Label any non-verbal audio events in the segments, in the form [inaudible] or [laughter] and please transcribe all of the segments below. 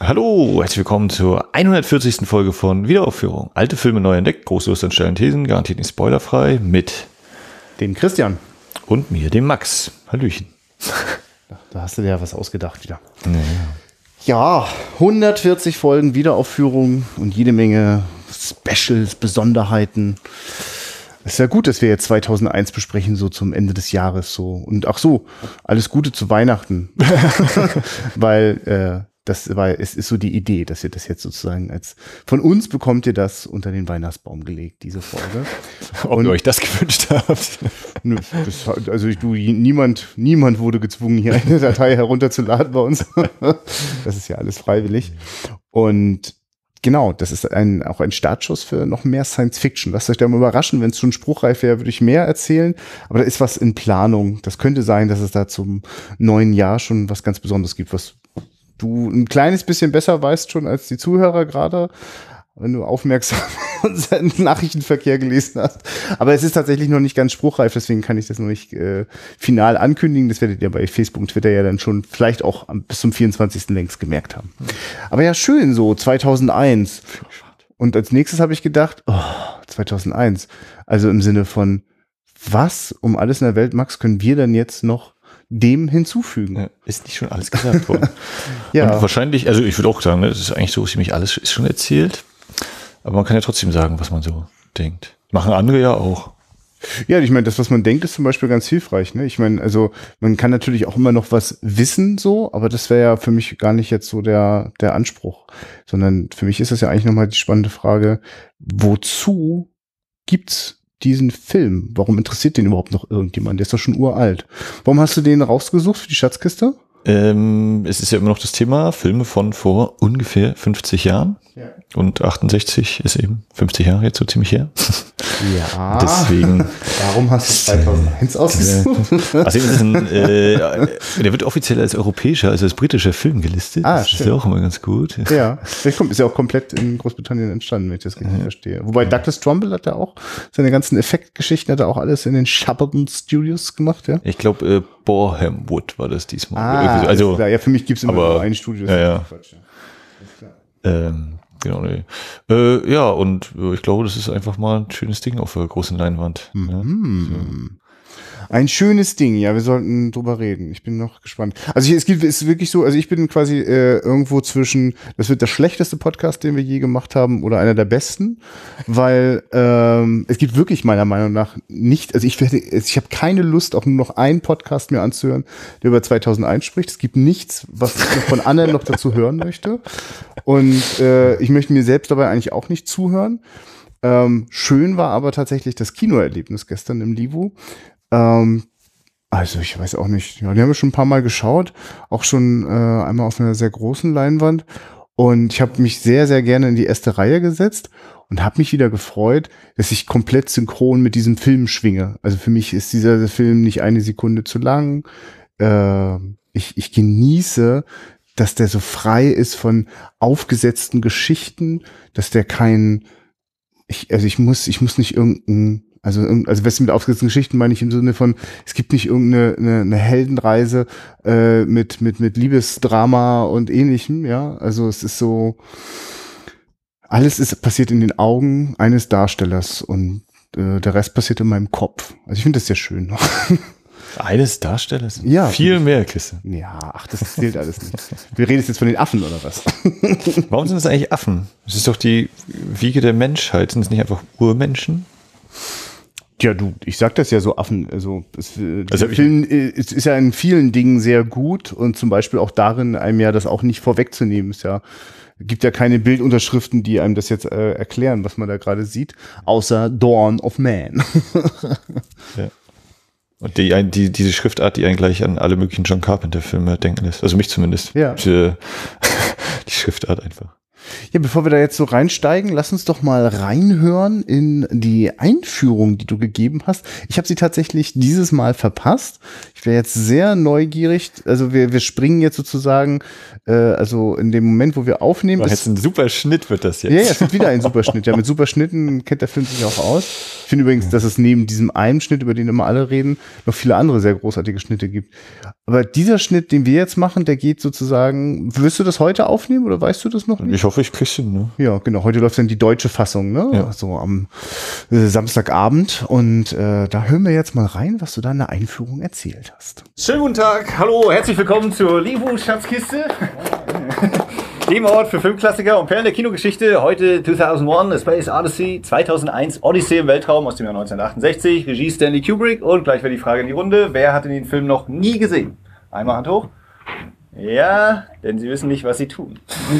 Hallo, herzlich willkommen zur 140. Folge von Wiederaufführung. Alte Filme neu entdeckt, große Lust an schnellen Thesen, garantiert nicht spoilerfrei, mit dem Christian. Und mir, dem Max. Hallöchen. Da hast du dir ja was ausgedacht wieder. Ja. ja, 140 Folgen Wiederaufführung und jede Menge Specials, Besonderheiten. Es ist ja gut, dass wir jetzt 2001 besprechen, so zum Ende des Jahres so. Und ach so, alles Gute zu Weihnachten. [laughs] [laughs] Weil äh, das war, es ist so die Idee, dass ihr das jetzt sozusagen als von uns bekommt ihr das unter den Weihnachtsbaum gelegt, diese Folge. [laughs] Ob Und, ihr euch das gewünscht habt? [laughs] Nö, das, also du, niemand, niemand wurde gezwungen, hier eine Datei herunterzuladen bei uns. [laughs] das ist ja alles freiwillig. Und genau, das ist ein, auch ein Startschuss für noch mehr Science Fiction. Lasst euch da mal überraschen, wenn es schon spruchreif wäre, würde ich mehr erzählen. Aber da ist was in Planung. Das könnte sein, dass es da zum neuen Jahr schon was ganz Besonderes gibt, was du ein kleines bisschen besser weißt schon als die Zuhörer gerade, wenn du aufmerksam [laughs] unseren Nachrichtenverkehr gelesen hast. Aber es ist tatsächlich noch nicht ganz spruchreif, deswegen kann ich das noch nicht äh, final ankündigen. Das werdet ihr bei Facebook und Twitter ja dann schon vielleicht auch bis zum 24. längst gemerkt haben. Aber ja, schön so, 2001. Und als nächstes habe ich gedacht, oh, 2001. Also im Sinne von, was um alles in der Welt, Max, können wir denn jetzt noch dem hinzufügen. Ja, ist nicht schon alles gesagt worden? [laughs] ja. Und wahrscheinlich, also ich würde auch sagen, das ne, ist eigentlich so ziemlich alles ist schon erzählt. Aber man kann ja trotzdem sagen, was man so denkt. Machen andere ja auch. Ja, ich meine, das, was man denkt, ist zum Beispiel ganz hilfreich. Ne? Ich meine, also man kann natürlich auch immer noch was wissen, so, aber das wäre ja für mich gar nicht jetzt so der, der Anspruch. Sondern für mich ist das ja eigentlich nochmal die spannende Frage, wozu gibt's diesen Film? Warum interessiert den überhaupt noch irgendjemand? Der ist doch schon uralt. Warum hast du den rausgesucht für die Schatzkiste? Ähm, es ist ja immer noch das Thema Filme von vor ungefähr 50 Jahren. Ja. Und 68 ist eben 50 Jahre jetzt so ziemlich her. Ja. [laughs] Deswegen. Warum hast du 2001 äh, ausgesucht? Also ist ein, äh, der wird offiziell als europäischer, also als britischer Film gelistet. Ah, das stimmt. ist ja auch immer ganz gut. Ja, ist ja auch komplett in Großbritannien entstanden, wenn ich das richtig ja. verstehe. Wobei ja. Douglas Trumbull hat ja auch seine ganzen Effektgeschichten hat er auch alles in den Shepperton Studios gemacht, ja? Ich glaube, äh, Boreham Wood war das diesmal. Ah, also, ja, für mich gibt es immer aber, nur ein Studio. Ja. Ähm, Genau, nee. Äh, ja, und äh, ich glaube, das ist einfach mal ein schönes Ding auf der großen Leinwand. Mhm. Ja, so. Ein schönes Ding, ja, wir sollten drüber reden. Ich bin noch gespannt. Also es gibt, ist wirklich so, also ich bin quasi äh, irgendwo zwischen, das wird der schlechteste Podcast, den wir je gemacht haben, oder einer der besten, weil ähm, es gibt wirklich meiner Meinung nach nicht, also ich werde, ich habe keine Lust, auch nur noch einen Podcast mir anzuhören, der über 2001 spricht. Es gibt nichts, was ich von anderen noch dazu hören möchte. Und äh, ich möchte mir selbst dabei eigentlich auch nicht zuhören. Ähm, schön war aber tatsächlich das Kinoerlebnis gestern im Livu. Ähm, also ich weiß auch nicht. Ja, die haben wir schon ein paar Mal geschaut, auch schon äh, einmal auf einer sehr großen Leinwand. Und ich habe mich sehr, sehr gerne in die erste Reihe gesetzt und habe mich wieder gefreut, dass ich komplett synchron mit diesem Film schwinge. Also für mich ist dieser Film nicht eine Sekunde zu lang. Äh, ich, ich genieße, dass der so frei ist von aufgesetzten Geschichten, dass der kein, ich, also ich muss, ich muss nicht irgendein also, also was mit aufgesetzten Geschichten meine ich im Sinne von, es gibt nicht irgendeine eine, eine Heldenreise äh, mit, mit, mit Liebesdrama und ähnlichem, ja. Also es ist so, alles ist passiert in den Augen eines Darstellers und äh, der Rest passiert in meinem Kopf. Also ich finde das sehr schön. [laughs] Eines Darstellers? Ja. Viel mehr Kisse. Ja, ach, das zählt alles nicht. Wir reden jetzt von den Affen oder was? [laughs] Warum sind das eigentlich Affen? Es ist doch die Wiege der Menschheit. Sind es nicht einfach Urmenschen? Ja, du, ich sag das ja so Affen, also, es, also Film ist, ist ja in vielen Dingen sehr gut und zum Beispiel auch darin, einem ja das auch nicht vorwegzunehmen, ist ja, gibt ja keine Bildunterschriften, die einem das jetzt äh, erklären, was man da gerade sieht, außer Dawn of Man. [laughs] ja. Und die, die, diese Schriftart, die eigentlich an alle möglichen John Carpenter-Filme denken lässt. Also mich zumindest. Ja. Die, [laughs] die Schriftart einfach. Ja, bevor wir da jetzt so reinsteigen, lass uns doch mal reinhören in die Einführung, die du gegeben hast. Ich habe sie tatsächlich dieses Mal verpasst. Ich wäre jetzt sehr neugierig. Also wir, wir springen jetzt sozusagen, äh, also in dem Moment, wo wir aufnehmen. Das ist ein super Schnitt wird das jetzt. Ja, ja, es wird wieder ein super Schnitt. Ja, mit super Schnitten kennt der Film sich auch aus. Ich finde übrigens, dass es neben diesem einen Schnitt, über den immer alle reden, noch viele andere sehr großartige Schnitte gibt. Aber dieser Schnitt, den wir jetzt machen, der geht sozusagen, wirst du das heute aufnehmen oder weißt du das noch nicht? Ich hoffe, ich krieg's hin, ne? Ja, genau. Heute läuft dann die deutsche Fassung, ne? Ja. So am äh, Samstagabend. Und äh, da hören wir jetzt mal rein, was du da in der Einführung erzählt hast. Schönen guten Tag. Hallo, herzlich willkommen zur Livu Schatzkiste. [laughs] Dem Ort für Filmklassiker und Perlen der Kinogeschichte. Heute 2001, A Space Odyssey, 2001 Odyssey im Weltraum aus dem Jahr 1968, Regie Stanley Kubrick und gleich wäre die Frage in die Runde, wer hat den Film noch nie gesehen? Einmal Hand hoch. Ja, denn sie wissen nicht, was sie tun. [coughs]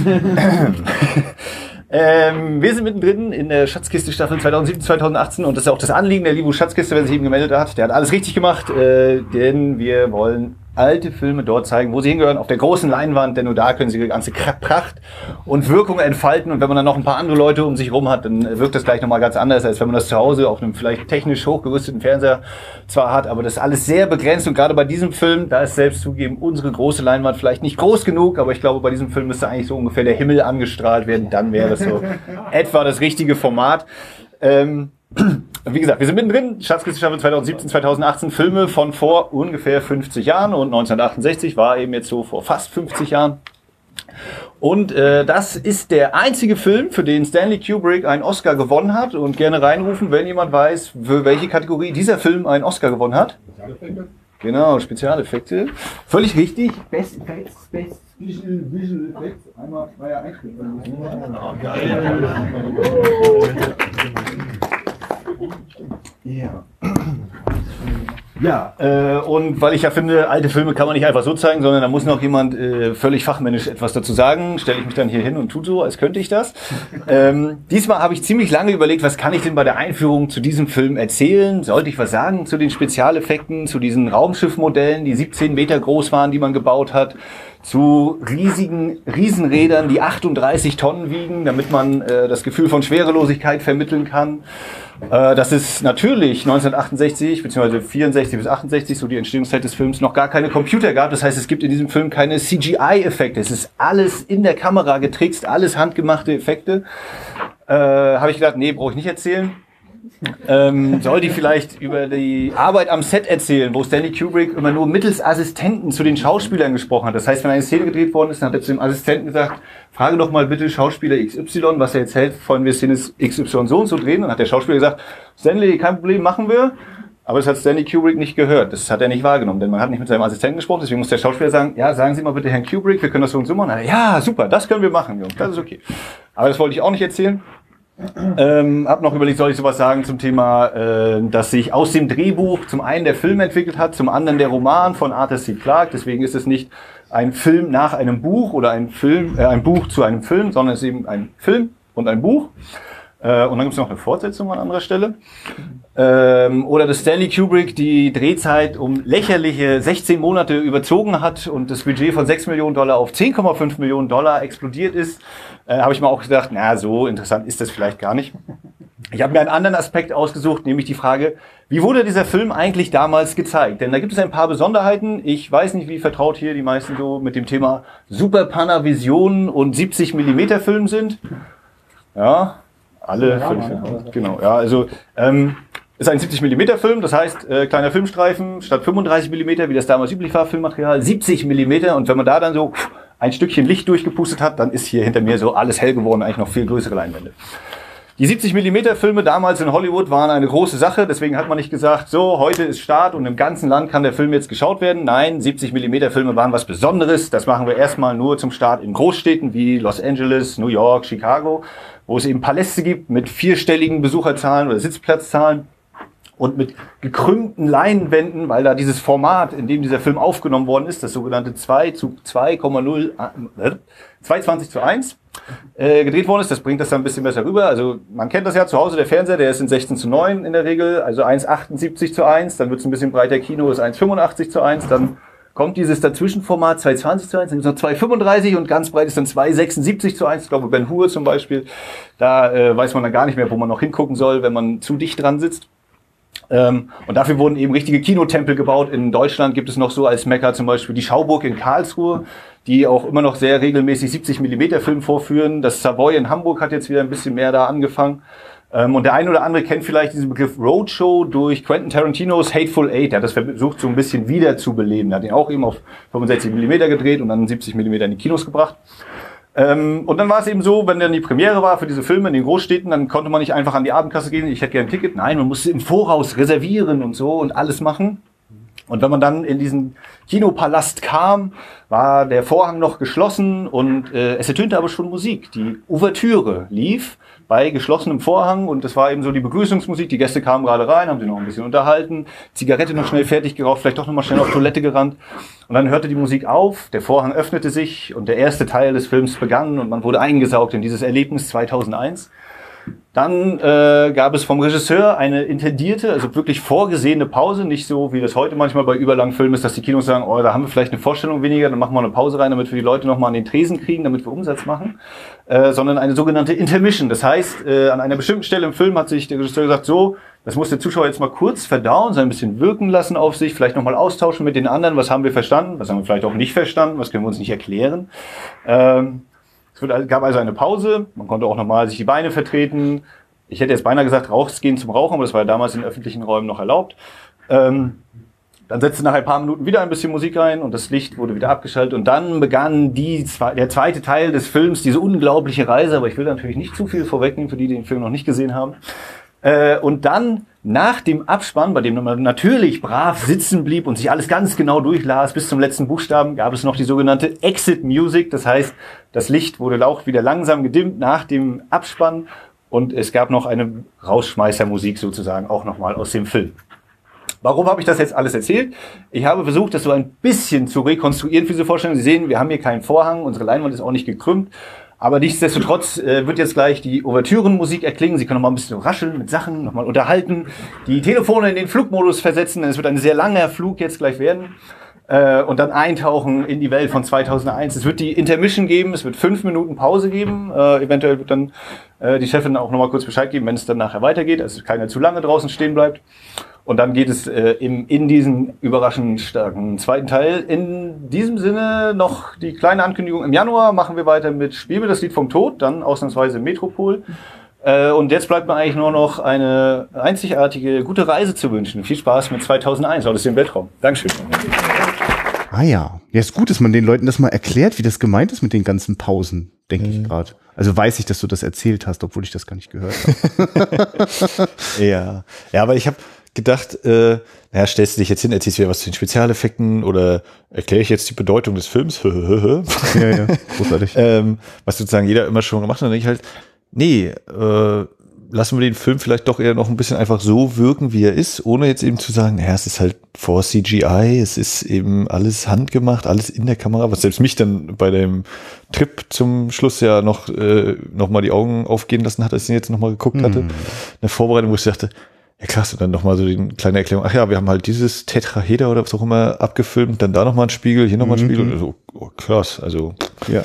ähm, wir sind mittendrin in der Schatzkiste Staffel 2017, 2018 und das ist auch das Anliegen der Libu Schatzkiste, wer sich eben gemeldet hat. Der hat alles richtig gemacht, äh, denn wir wollen alte Filme dort zeigen, wo sie hingehören, auf der großen Leinwand, denn nur da können sie die ganze Pracht und Wirkung entfalten. Und wenn man dann noch ein paar andere Leute um sich rum hat, dann wirkt das gleich nochmal ganz anders, als wenn man das zu Hause auf einem vielleicht technisch hochgerüsteten Fernseher zwar hat, aber das ist alles sehr begrenzt. Und gerade bei diesem Film, da ist selbst zugeben, unsere große Leinwand vielleicht nicht groß genug, aber ich glaube, bei diesem Film müsste eigentlich so ungefähr der Himmel angestrahlt werden. Dann wäre das so [laughs] etwa das richtige Format. Ähm, wie gesagt, wir sind mittendrin. Schatzkiste 2017, 2018 Filme von vor ungefähr 50 Jahren und 1968 war eben jetzt so vor fast 50 Jahren. Und äh, das ist der einzige Film, für den Stanley Kubrick einen Oscar gewonnen hat. Und gerne reinrufen, wenn jemand weiß, für welche Kategorie dieser Film einen Oscar gewonnen hat. Spezialeffekte? Genau, Spezialeffekte. Völlig richtig. Best Effects, Best Visual, Visual Effects. Einmal freier Eintritt. Oh, geil. Ja. Ja, äh, und weil ich ja finde, alte Filme kann man nicht einfach so zeigen, sondern da muss noch jemand äh, völlig fachmännisch etwas dazu sagen, stelle ich mich dann hier hin und tue so, als könnte ich das. Ähm, diesmal habe ich ziemlich lange überlegt, was kann ich denn bei der Einführung zu diesem Film erzählen? Sollte ich was sagen zu den Spezialeffekten, zu diesen Raumschiffmodellen, die 17 Meter groß waren, die man gebaut hat? Zu riesigen Riesenrädern, die 38 Tonnen wiegen, damit man äh, das Gefühl von Schwerelosigkeit vermitteln kann. Äh, das ist natürlich 1968 bzw. 64 bis 68, so die Entstehungszeit des Films, noch gar keine Computer gab. Das heißt, es gibt in diesem Film keine CGI-Effekte. Es ist alles in der Kamera getrickst, alles handgemachte Effekte. Äh, Habe ich gedacht, nee, brauche ich nicht erzählen ähm, soll die vielleicht über die Arbeit am Set erzählen, wo Stanley Kubrick immer nur mittels Assistenten zu den Schauspielern gesprochen hat. Das heißt, wenn eine Szene gedreht worden ist, dann hat er zu dem Assistenten gesagt, frage doch mal bitte Schauspieler XY, was er jetzt hält, von wir Szene XY so und so drehen. Dann hat der Schauspieler gesagt, Stanley, kein Problem, machen wir. Aber das hat Stanley Kubrick nicht gehört. Das hat er nicht wahrgenommen, denn man hat nicht mit seinem Assistenten gesprochen. Deswegen muss der Schauspieler sagen, ja, sagen Sie mal bitte Herrn Kubrick, wir können das so und so machen. Ja, super, das können wir machen, Jungs, das ist okay. Aber das wollte ich auch nicht erzählen. Ähm, hab noch überlegt, soll ich sowas sagen zum Thema, äh, dass sich aus dem Drehbuch zum einen der Film entwickelt hat, zum anderen der Roman von Arthur C. Clarke. Deswegen ist es nicht ein Film nach einem Buch oder ein Film, äh, ein Buch zu einem Film, sondern es ist eben ein Film und ein Buch. Äh, und dann gibt es noch eine Fortsetzung an anderer Stelle. Ähm, oder dass Stanley Kubrick die Drehzeit um lächerliche 16 Monate überzogen hat und das Budget von 6 Millionen Dollar auf 10,5 Millionen Dollar explodiert ist, äh, habe ich mir auch gedacht, na, so interessant ist das vielleicht gar nicht. Ich habe mir einen anderen Aspekt ausgesucht, nämlich die Frage, wie wurde dieser Film eigentlich damals gezeigt? Denn da gibt es ein paar Besonderheiten. Ich weiß nicht, wie vertraut hier die meisten so mit dem Thema Super Panavision und 70 Millimeter Film sind. Ja, alle ja, fünf. Genau, ja, also ähm, ist ein 70 mm Film, das heißt äh, kleiner Filmstreifen statt 35 mm, wie das damals üblich war, Filmmaterial, 70 mm und wenn man da dann so ein Stückchen Licht durchgepustet hat, dann ist hier hinter mir so alles hell geworden, eigentlich noch viel größere Leinwände. Die 70 mm Filme damals in Hollywood waren eine große Sache, deswegen hat man nicht gesagt, so, heute ist Start und im ganzen Land kann der Film jetzt geschaut werden. Nein, 70 mm Filme waren was Besonderes. Das machen wir erstmal nur zum Start in Großstädten wie Los Angeles, New York, Chicago wo es eben Paläste gibt mit vierstelligen Besucherzahlen oder Sitzplatzzahlen und mit gekrümmten Leinwänden, weil da dieses Format, in dem dieser Film aufgenommen worden ist, das sogenannte 2 zu 2,0, äh, 220 zu 1, äh, gedreht worden ist. Das bringt das dann ein bisschen besser rüber. Also man kennt das ja zu Hause, der Fernseher, der ist in 16 zu 9 in der Regel, also 1,78 zu 1, dann wird es ein bisschen breiter Kino, ist 1,85 zu 1, dann kommt dieses Dazwischenformat 220 zu 1, dann ist noch 235 und ganz breit ist dann 276 zu 1. Ich glaube, Ben Hur zum Beispiel, da äh, weiß man dann gar nicht mehr, wo man noch hingucken soll, wenn man zu dicht dran sitzt. Ähm, und dafür wurden eben richtige Kinotempel gebaut. In Deutschland gibt es noch so als Mecker zum Beispiel die Schauburg in Karlsruhe, die auch immer noch sehr regelmäßig 70 Millimeter Film vorführen. Das Savoy in Hamburg hat jetzt wieder ein bisschen mehr da angefangen. Ähm, und der eine oder andere kennt vielleicht diesen Begriff Roadshow durch Quentin Tarantinos Hateful Eight. Der hat das versucht, so ein bisschen wiederzubeleben. Er hat ihn auch eben auf 65 mm gedreht und dann 70 mm in die Kinos gebracht. Ähm, und dann war es eben so, wenn dann die Premiere war für diese Filme in den Großstädten, dann konnte man nicht einfach an die Abendkasse gehen, ich hätte gerne ein Ticket. Nein, man musste im Voraus reservieren und so und alles machen. Und wenn man dann in diesen Kinopalast kam, war der Vorhang noch geschlossen und äh, es ertönte aber schon Musik. Die Ouvertüre lief bei geschlossenem Vorhang und das war eben so die Begrüßungsmusik. Die Gäste kamen gerade rein, haben sich noch ein bisschen unterhalten, Zigarette noch schnell fertig geraucht, vielleicht doch noch mal schnell auf Toilette gerannt. Und dann hörte die Musik auf, der Vorhang öffnete sich und der erste Teil des Films begann und man wurde eingesaugt in dieses Erlebnis 2001. Dann äh, gab es vom Regisseur eine intendierte, also wirklich vorgesehene Pause, nicht so wie das heute manchmal bei überlangen Filmen ist, dass die Kinos sagen, oh, da haben wir vielleicht eine Vorstellung weniger, dann machen wir eine Pause rein, damit wir die Leute nochmal an den Tresen kriegen, damit wir Umsatz machen, äh, sondern eine sogenannte Intermission. Das heißt, äh, an einer bestimmten Stelle im Film hat sich der Regisseur gesagt, so, das muss der Zuschauer jetzt mal kurz verdauen, so ein bisschen wirken lassen auf sich, vielleicht nochmal austauschen mit den anderen, was haben wir verstanden, was haben wir vielleicht auch nicht verstanden, was können wir uns nicht erklären. Ähm, es gab also eine Pause, man konnte auch nochmal sich die Beine vertreten. Ich hätte jetzt beinahe gesagt, rausgehen zum Rauchen, aber das war ja damals in öffentlichen Räumen noch erlaubt. Ähm, dann setzte nach ein paar Minuten wieder ein bisschen Musik ein und das Licht wurde wieder abgeschaltet und dann begann die, der zweite Teil des Films, diese unglaubliche Reise, aber ich will natürlich nicht zu viel vorwegnehmen für die, die den Film noch nicht gesehen haben. Äh, und dann nach dem Abspann, bei dem man natürlich brav sitzen blieb und sich alles ganz genau durchlas bis zum letzten Buchstaben, gab es noch die sogenannte Exit Music. Das heißt, das Licht wurde auch wieder langsam gedimmt nach dem Abspann und es gab noch eine Rausschmeißermusik sozusagen auch nochmal aus dem Film. Warum habe ich das jetzt alles erzählt? Ich habe versucht, das so ein bisschen zu rekonstruieren für diese Vorstellung. Sie sehen, wir haben hier keinen Vorhang, unsere Leinwand ist auch nicht gekrümmt. Aber nichtsdestotrotz äh, wird jetzt gleich die Ouvertürenmusik erklingen. Sie können noch mal ein bisschen rascheln mit Sachen, noch mal unterhalten, die Telefone in den Flugmodus versetzen, denn es wird ein sehr langer Flug jetzt gleich werden. Äh, und dann eintauchen in die Welt von 2001. Es wird die Intermission geben, es wird fünf Minuten Pause geben. Äh, eventuell wird dann äh, die Chefin auch noch mal kurz Bescheid geben, wenn es dann nachher weitergeht, also keiner zu lange draußen stehen bleibt. Und dann geht es äh, im, in diesen überraschend starken zweiten Teil. In diesem Sinne noch die kleine Ankündigung. Im Januar machen wir weiter mit Spiel mir das Lied vom Tod, dann ausnahmsweise Metropol. Äh, und jetzt bleibt mir eigentlich nur noch eine einzigartige, gute Reise zu wünschen. Viel Spaß mit 2001, aus dem Weltraum. Dankeschön. Ah ja. Ja, ist gut, dass man den Leuten das mal erklärt, wie das gemeint ist mit den ganzen Pausen, denke mhm. ich gerade. Also weiß ich, dass du das erzählt hast, obwohl ich das gar nicht gehört habe. [laughs] ja. Ja, aber ich habe gedacht, äh, naja, stellst du dich jetzt hin, erzählst du wieder was zu den Spezialeffekten oder erkläre ich jetzt die Bedeutung des Films? [laughs] ja, ja, großartig. [laughs] ähm, was sozusagen jeder immer schon gemacht hat. Und dann denke ich halt, nee, äh, lassen wir den Film vielleicht doch eher noch ein bisschen einfach so wirken, wie er ist, ohne jetzt eben zu sagen, naja, es ist halt vor CGI, es ist eben alles handgemacht, alles in der Kamera, was selbst mich dann bei dem Trip zum Schluss ja noch, äh, noch mal die Augen aufgehen lassen hat, als ich ihn jetzt noch mal geguckt hatte. Mhm. Eine Vorbereitung, wo ich dachte, ja krass, und dann nochmal so die kleine Erklärung, ach ja, wir haben halt dieses Tetraheder oder was auch immer abgefilmt, dann da nochmal ein Spiegel, hier nochmal ein mhm. Spiegel, also, oh, krass, also ja.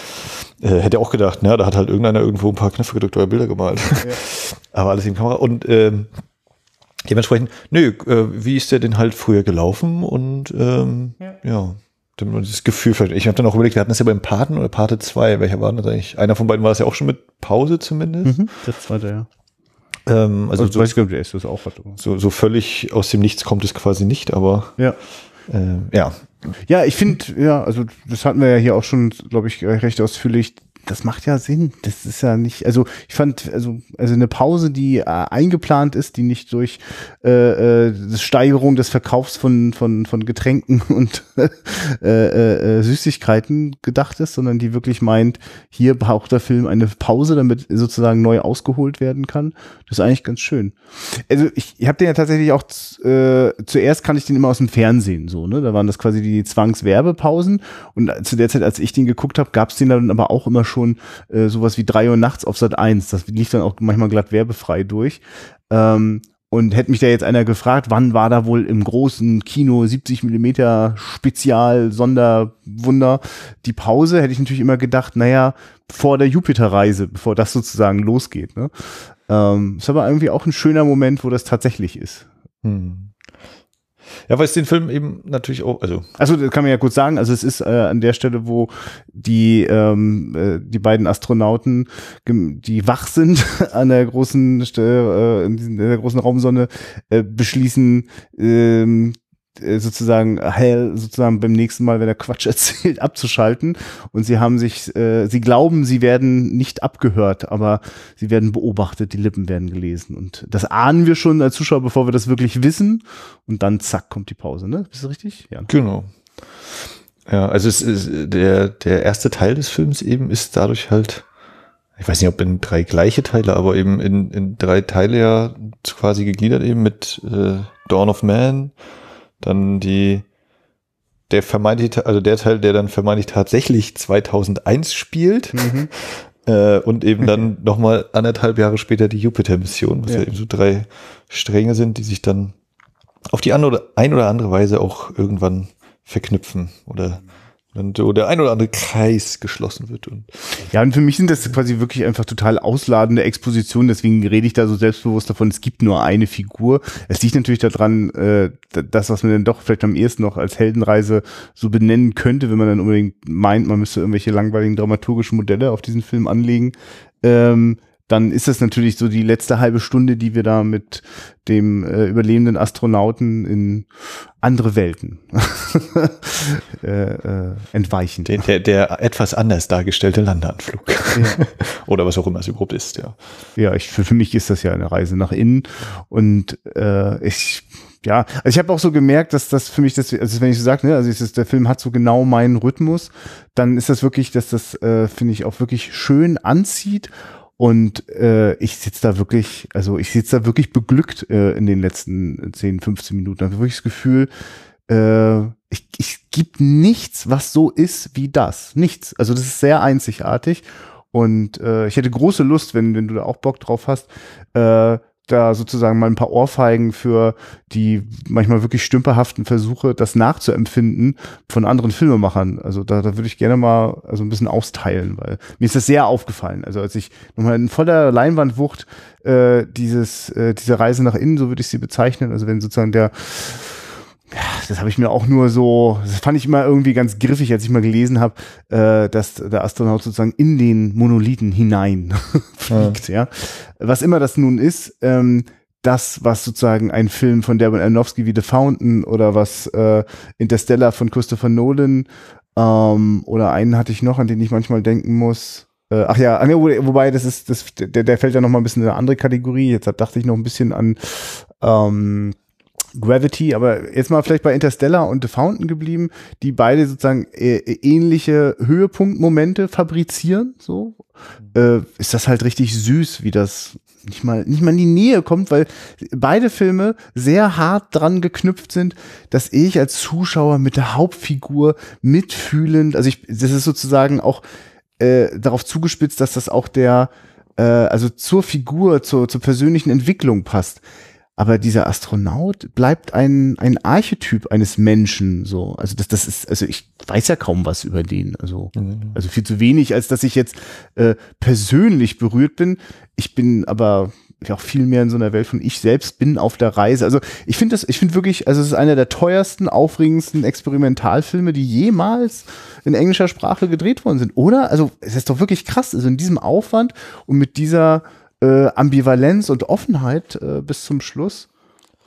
äh, hätte auch gedacht, na, da hat halt irgendeiner irgendwo ein paar Knöpfe gedrückt oder Bilder gemalt. Ja. [laughs] Aber alles in Kamera und ähm, dementsprechend, nö, äh, wie ist der denn halt früher gelaufen und ähm, ja. ja damit man dieses Gefühl vielleicht. Ich habe dann auch überlegt, wir hatten das ja beim Paten oder Pate 2, welcher war das eigentlich? Einer von beiden war es ja auch schon mit Pause zumindest. Mhm, der zweite, ja. Ähm, also, also so, weiß ich der das auch hat. So, so völlig aus dem Nichts kommt es quasi nicht, aber ja. Äh, ja. Ja, ich finde, ja, also das hatten wir ja hier auch schon, glaube ich, recht ausführlich das macht ja Sinn. Das ist ja nicht, also ich fand, also, also eine Pause, die äh, eingeplant ist, die nicht durch äh, äh, Steigerung des Verkaufs von, von, von Getränken [laughs] und äh, äh, äh, Süßigkeiten gedacht ist, sondern die wirklich meint, hier braucht der Film eine Pause, damit sozusagen neu ausgeholt werden kann. Das ist eigentlich ganz schön. Also ich, ich habe den ja tatsächlich auch äh, zuerst kann ich den immer aus dem Fernsehen so, ne? Da waren das quasi die Zwangswerbepausen und zu der Zeit, als ich den geguckt habe, gab es den dann aber auch immer schon äh, sowas wie drei Uhr nachts auf Sat 1. Das lief dann auch manchmal glatt werbefrei durch. Ähm, und hätte mich da jetzt einer gefragt, wann war da wohl im großen Kino 70 Millimeter Spezial Sonderwunder die Pause, hätte ich natürlich immer gedacht, naja, vor der Jupiterreise, bevor das sozusagen losgeht. Ne? Ähm, ist aber irgendwie auch ein schöner Moment, wo das tatsächlich ist. Hm. Ja, weil es den Film eben natürlich auch, also. Also, das kann man ja kurz sagen. Also, es ist äh, an der Stelle, wo die, ähm, äh, die beiden Astronauten, die wach sind [laughs] an der großen, äh, in der großen Raumsonne, äh, beschließen, ähm, äh, sozusagen heil sozusagen beim nächsten Mal, wenn er Quatsch [laughs] erzählt, abzuschalten. Und sie haben sich, äh, sie glauben, sie werden nicht abgehört, aber sie werden beobachtet, die Lippen werden gelesen. Und das ahnen wir schon als Zuschauer, bevor wir das wirklich wissen. Und dann zack, kommt die Pause, ne? Ist das richtig? Ja. Genau. Ja, also es ist der, der erste Teil des Films eben ist dadurch halt, ich weiß nicht, ob in drei gleiche Teile, aber eben in, in drei Teile ja quasi gegliedert eben mit äh, Dawn of Man, dann die, der vermeintlich, also der Teil, der dann vermeintlich tatsächlich 2001 spielt. Mhm. [laughs] Äh, und eben dann [laughs] nochmal anderthalb Jahre später die Jupiter-Mission, was ja. ja eben so drei Stränge sind, die sich dann auf die eine oder, ein oder andere Weise auch irgendwann verknüpfen oder und so der ein oder andere Kreis geschlossen wird. Und ja, und für mich sind das quasi wirklich einfach total ausladende Expositionen, deswegen rede ich da so selbstbewusst davon, es gibt nur eine Figur. Es liegt natürlich daran, äh, das, was man dann doch vielleicht am ehesten noch als Heldenreise so benennen könnte, wenn man dann unbedingt meint, man müsste irgendwelche langweiligen dramaturgischen Modelle auf diesen Film anlegen. Ähm, dann ist das natürlich so die letzte halbe Stunde, die wir da mit dem äh, überlebenden Astronauten in andere Welten [laughs] äh, äh, entweichen. Der, der, der, etwas anders dargestellte Landeanflug. Ja. [laughs] Oder was auch immer es überhaupt ist, ja. Ja, ich, für, für mich ist das ja eine Reise nach innen. Und äh, ich ja, also ich habe auch so gemerkt, dass das für mich, das, also wenn ich so sage, ne, also ist, der Film hat so genau meinen Rhythmus, dann ist das wirklich, dass das, äh, finde ich, auch wirklich schön anzieht und äh, ich sitze da wirklich, also ich sitze da wirklich beglückt äh, in den letzten 10, 15 Minuten. Ich habe wirklich das Gefühl, äh, ich, ich gibt nichts, was so ist wie das. Nichts. Also das ist sehr einzigartig. Und äh, ich hätte große Lust, wenn, wenn du da auch Bock drauf hast, äh, da sozusagen mal ein paar Ohrfeigen für die manchmal wirklich stümperhaften Versuche, das nachzuempfinden von anderen Filmemachern. Also da, da würde ich gerne mal also ein bisschen austeilen, weil mir ist das sehr aufgefallen. Also als ich nochmal in voller Leinwandwucht äh, dieses, äh, diese Reise nach innen, so würde ich sie bezeichnen, also wenn sozusagen der das habe ich mir auch nur so, das fand ich immer irgendwie ganz griffig, als ich mal gelesen habe, äh, dass der Astronaut sozusagen in den Monolithen hinein [laughs] fliegt, ja. ja. Was immer das nun ist, ähm, das, was sozusagen ein Film von Darren Aronofsky wie The Fountain oder was äh, Interstellar von Christopher Nolan ähm, oder einen hatte ich noch, an den ich manchmal denken muss. Äh, ach ja, wobei das ist, das, der, der fällt ja noch mal ein bisschen in eine andere Kategorie. Jetzt dachte ich noch ein bisschen an ähm, Gravity, aber jetzt mal vielleicht bei Interstellar und The Fountain geblieben, die beide sozusagen äh, ähnliche Höhepunktmomente fabrizieren, so, äh, ist das halt richtig süß, wie das nicht mal, nicht mal in die Nähe kommt, weil beide Filme sehr hart dran geknüpft sind, dass ich als Zuschauer mit der Hauptfigur mitfühlend, also ich, das ist sozusagen auch äh, darauf zugespitzt, dass das auch der, äh, also zur Figur, zur, zur persönlichen Entwicklung passt aber dieser Astronaut bleibt ein, ein Archetyp eines Menschen, so. Also das, das ist, also ich weiß ja kaum was über den, also, mhm. also viel zu wenig, als dass ich jetzt äh, persönlich berührt bin. Ich bin aber auch viel mehr in so einer Welt von ich selbst bin auf der Reise. Also ich finde das, ich finde wirklich, also es ist einer der teuersten, aufregendsten Experimentalfilme, die jemals in englischer Sprache gedreht worden sind, oder? Also es ist doch wirklich krass, also in diesem Aufwand und mit dieser äh, Ambivalenz und Offenheit äh, bis zum Schluss.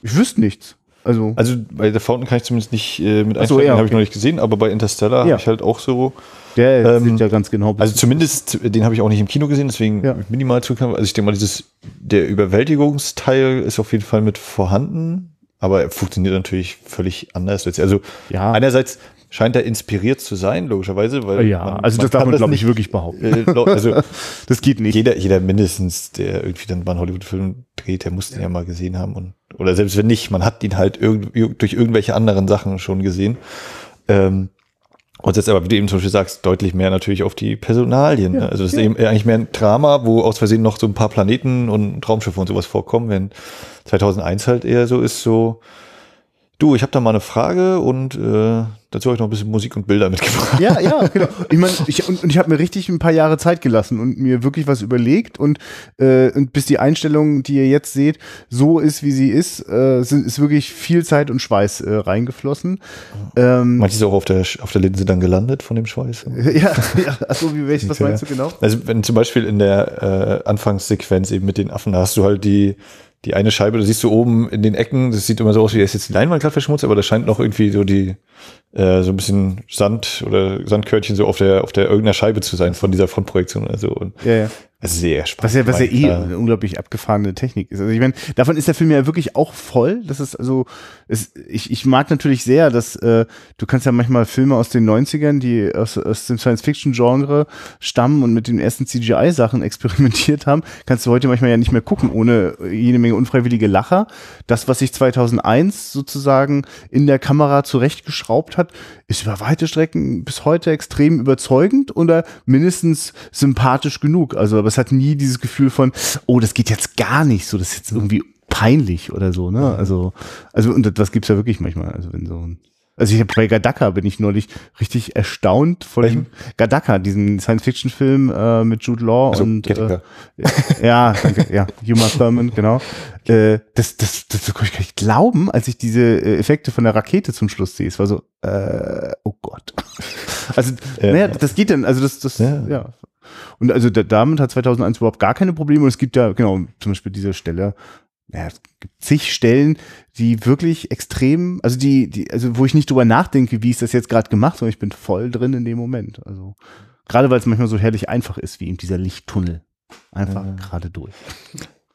Ich wüsste nichts. Also, also bei The Fountain kann ich zumindest nicht äh, mit einsteigen, so, ja, okay. habe ich noch nicht gesehen, aber bei Interstellar ja. habe ich halt auch so. Der ähm, sieht ja ganz genau. Also zumindest, den habe ich auch nicht im Kino gesehen, deswegen ja. minimal zurückkam. Also ich denke mal, dieses, der Überwältigungsteil ist auf jeden Fall mit vorhanden, aber er funktioniert natürlich völlig anders. Also ja. einerseits scheint er inspiriert zu sein, logischerweise. Weil ja, man, also das darf man, glaube ich, wirklich behaupten. Äh, also [laughs] das geht nicht. Jeder, jeder mindestens, der irgendwie dann mal einen Hollywood-Film dreht, der muss den ja mal gesehen haben. Und, oder selbst wenn nicht, man hat ihn halt irg durch irgendwelche anderen Sachen schon gesehen. Ähm, und jetzt aber, wie du eben zum Beispiel sagst, deutlich mehr natürlich auf die Personalien. Ja, also es ist ja. eben eigentlich mehr ein Drama, wo aus Versehen noch so ein paar Planeten und Raumschiffe und sowas vorkommen, wenn 2001 halt eher so ist, so Du, ich habe da mal eine Frage und äh, dazu habe ich noch ein bisschen Musik und Bilder mitgebracht. Ja, ja, [laughs] genau. Ich meine, ich, und, und ich habe mir richtig ein paar Jahre Zeit gelassen und mir wirklich was überlegt und, äh, und bis die Einstellung, die ihr jetzt seht, so ist, wie sie ist, äh, sind, ist wirklich viel Zeit und Schweiß äh, reingeflossen. Ähm, Manches auch auf der, auf der Linse dann gelandet von dem Schweiß. [laughs] ja, ja achso, wie welches, was meinst du genau? Also wenn zum Beispiel in der äh, Anfangssequenz eben mit den Affen, da hast du halt die die eine Scheibe, da siehst du oben in den Ecken, das sieht immer so aus, wie ist jetzt die Leinwand gerade verschmutzt, aber da scheint noch irgendwie so die, äh, so ein bisschen Sand oder Sandkörnchen so auf der, auf der irgendeiner Scheibe zu sein von dieser Frontprojektion oder so. Und ja, ja. Sehr spannend. Was ja, was ja eh eine unglaublich abgefahrene Technik ist. Also ich meine, davon ist der Film ja wirklich auch voll. Das ist also, es, ich, ich mag natürlich sehr, dass äh, du kannst ja manchmal Filme aus den 90ern, die aus, aus dem Science-Fiction-Genre stammen und mit den ersten CGI-Sachen [laughs] experimentiert haben, kannst du heute manchmal ja nicht mehr gucken, ohne jede Menge unfreiwillige Lacher. Das, was sich 2001 sozusagen in der Kamera zurechtgeschraubt hat, ist über weite Strecken bis heute extrem überzeugend oder mindestens sympathisch genug. Also aber es hat nie dieses Gefühl von, oh, das geht jetzt gar nicht so, das ist jetzt irgendwie peinlich oder so, ne? Also, also, und das gibt's ja wirklich manchmal. Also, wenn so ein also ich habe bei Gadaka bin ich neulich richtig erstaunt von Welchen? dem Gadaka, diesen Science-Fiction-Film äh, mit Jude Law also, und äh, [laughs] ja, danke, ja, Huma Thurman, genau. Äh, das, das, das, das konnte ich gar nicht glauben, als ich diese äh, Effekte von der Rakete zum Schluss sehe. Es war so, äh, oh Gott. Also, ja. naja, das geht dann, also das, das, ja. ja. Und also damit hat 2001 überhaupt gar keine Probleme. Und es gibt ja, genau, zum Beispiel diese Stelle, ja, es gibt zig Stellen, die wirklich extrem, also die, die, also wo ich nicht drüber nachdenke, wie ist das jetzt gerade gemacht, sondern ich bin voll drin in dem Moment. Also gerade weil es manchmal so herrlich einfach ist, wie eben dieser Lichttunnel. Einfach äh. gerade durch.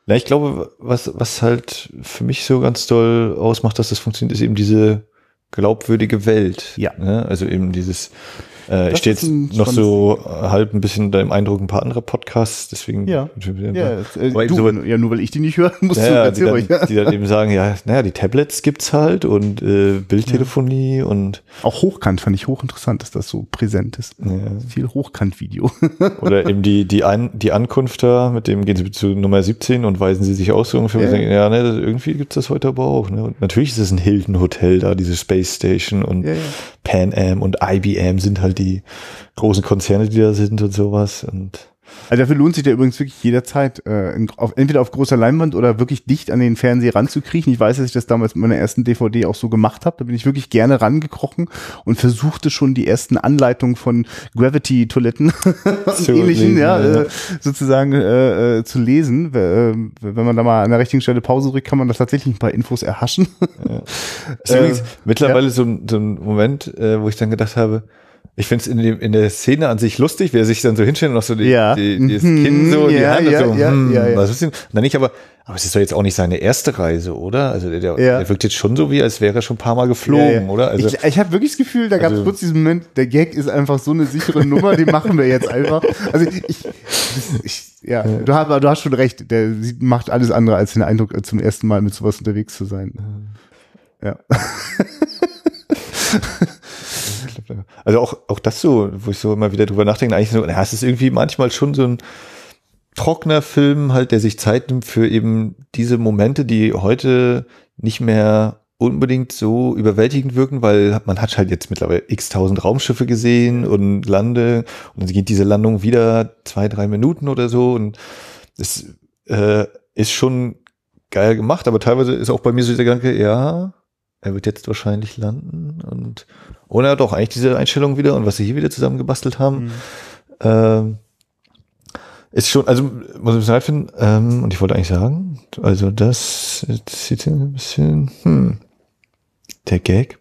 Ja, ich glaube, was, was halt für mich so ganz toll ausmacht, dass das funktioniert, ist eben diese glaubwürdige Welt. Ja. Ne? Also eben dieses, äh, ich stehe jetzt noch so halb ein bisschen unter dem Eindruck ein paar andere Podcasts, deswegen. Ja, ja, äh, du, so, ja nur weil ich die nicht höre, [laughs] musst ja, du die dann, die dann eben sagen, ja, naja, die Tablets gibt's halt und äh, Bildtelefonie ja. und. Auch hochkant fand ich hochinteressant, dass das so präsent ist. Ja. Viel Hochkant-Video. [laughs] Oder eben die, die, Ein die Ankunft da, mit dem gehen sie zu Nummer 17 und weisen sie sich aus so ungefähr. Ja, denken, ja ne, irgendwie gibt's das heute aber auch. Ne? Und natürlich ist es ein Hilton Hotel da, diese Space Station und ja, Pan Am und IBM sind halt die großen Konzerne, die da sind und sowas. Und also dafür lohnt sich der übrigens wirklich jederzeit, äh, auf, entweder auf großer Leinwand oder wirklich dicht an den Fernseher ranzukriechen. Ich weiß, dass ich das damals mit meiner ersten DVD auch so gemacht habe. Da bin ich wirklich gerne rangekrochen und versuchte schon die ersten Anleitungen von Gravity-Toiletten [laughs] und ähnlichen, ja, ja. Äh, sozusagen äh, äh, zu lesen. Äh, wenn man da mal an der richtigen Stelle Pause drückt, kann man das tatsächlich ein paar Infos erhaschen. Ja. Ist übrigens [laughs] mittlerweile ja. so, so ein Moment, äh, wo ich dann gedacht habe, ich finde es in, in der Szene an sich lustig, wer sich dann so hinstellt und noch so die, ja. die, die, das Kinn so, ja, die Hand ja, so, ja, hm, ja, ja. was ist denn? Und dann nicht, aber, aber es ist doch jetzt auch nicht seine erste Reise, oder? Also der, der, der wirkt jetzt schon so wie, als wäre er schon ein paar Mal geflogen, oder? Also, ich ich habe wirklich das Gefühl, da gab es also, kurz diesen Moment, der Gag ist einfach so eine sichere Nummer, die machen wir jetzt einfach. Also ich, ich ja, du hast, du hast schon recht, der macht alles andere als den Eindruck, zum ersten Mal mit sowas unterwegs zu sein. Ja. [laughs] Also auch, auch das so, wo ich so immer wieder drüber nachdenke, eigentlich so, na, es ist irgendwie manchmal schon so ein trockener Film halt, der sich Zeit nimmt für eben diese Momente, die heute nicht mehr unbedingt so überwältigend wirken, weil man hat halt jetzt mittlerweile x tausend Raumschiffe gesehen und Lande und dann geht diese Landung wieder zwei, drei Minuten oder so und es äh, ist schon geil gemacht, aber teilweise ist auch bei mir so dieser Gedanke, ja, er wird jetzt wahrscheinlich landen und oder doch eigentlich diese Einstellung wieder und was sie hier wieder zusammengebastelt haben, mhm. ähm, ist schon, also muss ich sagen, finden, ähm, und ich wollte eigentlich sagen, also das sieht ein bisschen, hm, der Gag.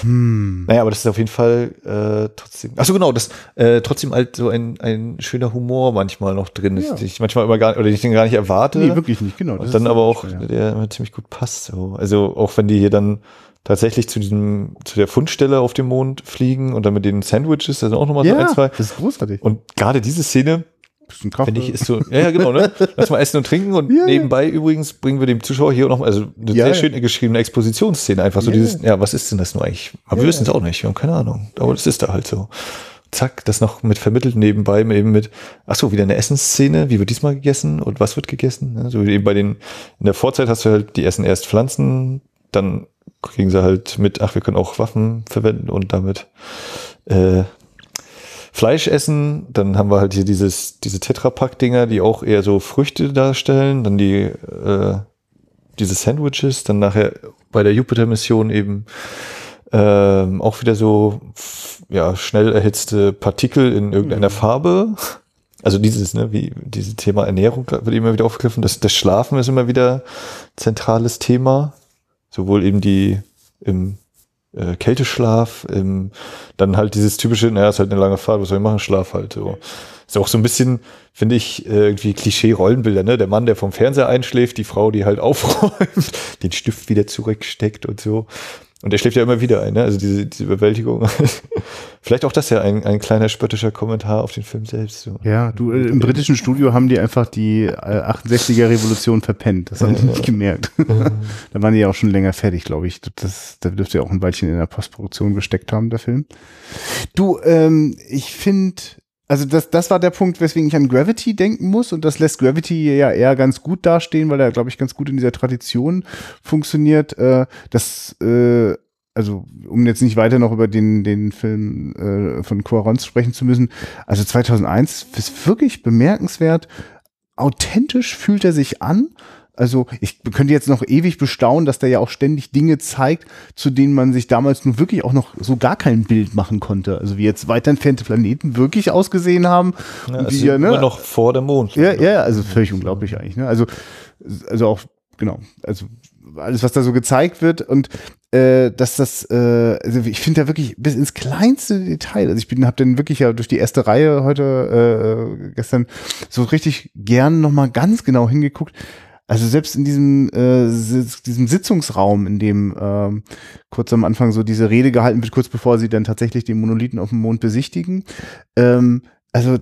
Hm. Naja, aber das ist auf jeden Fall äh, trotzdem. Achso, genau, das äh, trotzdem halt so ein, ein schöner Humor manchmal noch drin ist, ja. den ich manchmal immer gar oder ich den gar nicht erwarte. Nee, wirklich nicht, genau. Und dann aber auch, ja. der immer ziemlich gut passt. So. Also auch wenn die hier dann tatsächlich zu diesem, zu der Fundstelle auf dem Mond fliegen und dann mit den Sandwiches, da sind auch nochmal ja, so ein, zwei. Das ist großartig. Und gerade diese Szene, finde ich, ist so, ja, ja, genau, ne? Lass mal essen und trinken und [laughs] ja, nebenbei ja. übrigens bringen wir dem Zuschauer hier noch, also eine ja, sehr schön geschriebene Expositionsszene, einfach so dieses, ja, was ist denn das nur eigentlich? Aber wir wissen es auch nicht, wir haben keine Ahnung, aber das ist da halt so. Zack, das noch mit vermittelt nebenbei, eben mit, ach so, wieder eine Essensszene, wie wird diesmal gegessen und was wird gegessen? So wie eben bei den, in der Vorzeit hast du halt, die essen erst Pflanzen, dann kriegen sie halt mit, ach, wir können auch Waffen verwenden und damit äh, Fleisch essen. Dann haben wir halt hier dieses, diese Tetrapack-Dinger, die auch eher so Früchte darstellen. Dann die, äh, diese Sandwiches. Dann nachher bei der Jupiter-Mission eben ähm, auch wieder so ja, schnell erhitzte Partikel in irgendeiner mhm. Farbe. Also dieses, ne, wie dieses Thema Ernährung wird immer wieder aufgegriffen. Das, das Schlafen ist immer wieder zentrales Thema. Sowohl eben die im äh, Kälteschlaf, im, dann halt dieses typische, naja, ist halt eine lange Fahrt, was soll ich machen? Schlaf halt. So. Ist auch so ein bisschen, finde ich, äh, irgendwie Klischee-Rollenbilder, ne? Der Mann, der vom Fernseher einschläft, die Frau, die halt [laughs] aufräumt, den Stift wieder zurücksteckt und so. Und er schläft ja immer wieder ein, ne? Also diese, diese Überwältigung. [laughs] Vielleicht auch das ja ein, ein kleiner spöttischer Kommentar auf den Film selbst. So. Ja, du, äh, im britischen Studio haben die einfach die äh, 68er Revolution verpennt. Das haben die nicht gemerkt. [laughs] da waren die ja auch schon länger fertig, glaube ich. Das, da dürfte ja auch ein Weilchen in der Postproduktion gesteckt haben, der Film. Du, ähm, ich finde, also das, das war der Punkt, weswegen ich an Gravity denken muss und das lässt Gravity ja eher ganz gut dastehen, weil er, glaube ich, ganz gut in dieser Tradition funktioniert. Äh, das, äh, also um jetzt nicht weiter noch über den, den Film äh, von Quaron sprechen zu müssen, also 2001 ist wirklich bemerkenswert. Authentisch fühlt er sich an also ich könnte jetzt noch ewig bestaunen, dass der ja auch ständig Dinge zeigt, zu denen man sich damals nun wirklich auch noch so gar kein Bild machen konnte. Also wie jetzt weiter entfernte Planeten wirklich ausgesehen haben. Ja, die, ja, ne? immer noch vor dem Mond. Ja, ja, also völlig unglaublich eigentlich. Ne? Also, also auch, genau, also alles, was da so gezeigt wird und äh, dass das, äh, also ich finde da wirklich bis ins kleinste Detail. Also ich bin, habe dann wirklich ja durch die erste Reihe heute äh, gestern so richtig gern noch mal ganz genau hingeguckt also selbst in diesem, äh, diesem Sitzungsraum, in dem äh, kurz am Anfang so diese Rede gehalten wird, kurz bevor sie dann tatsächlich den Monolithen auf dem Mond besichtigen, ähm, also,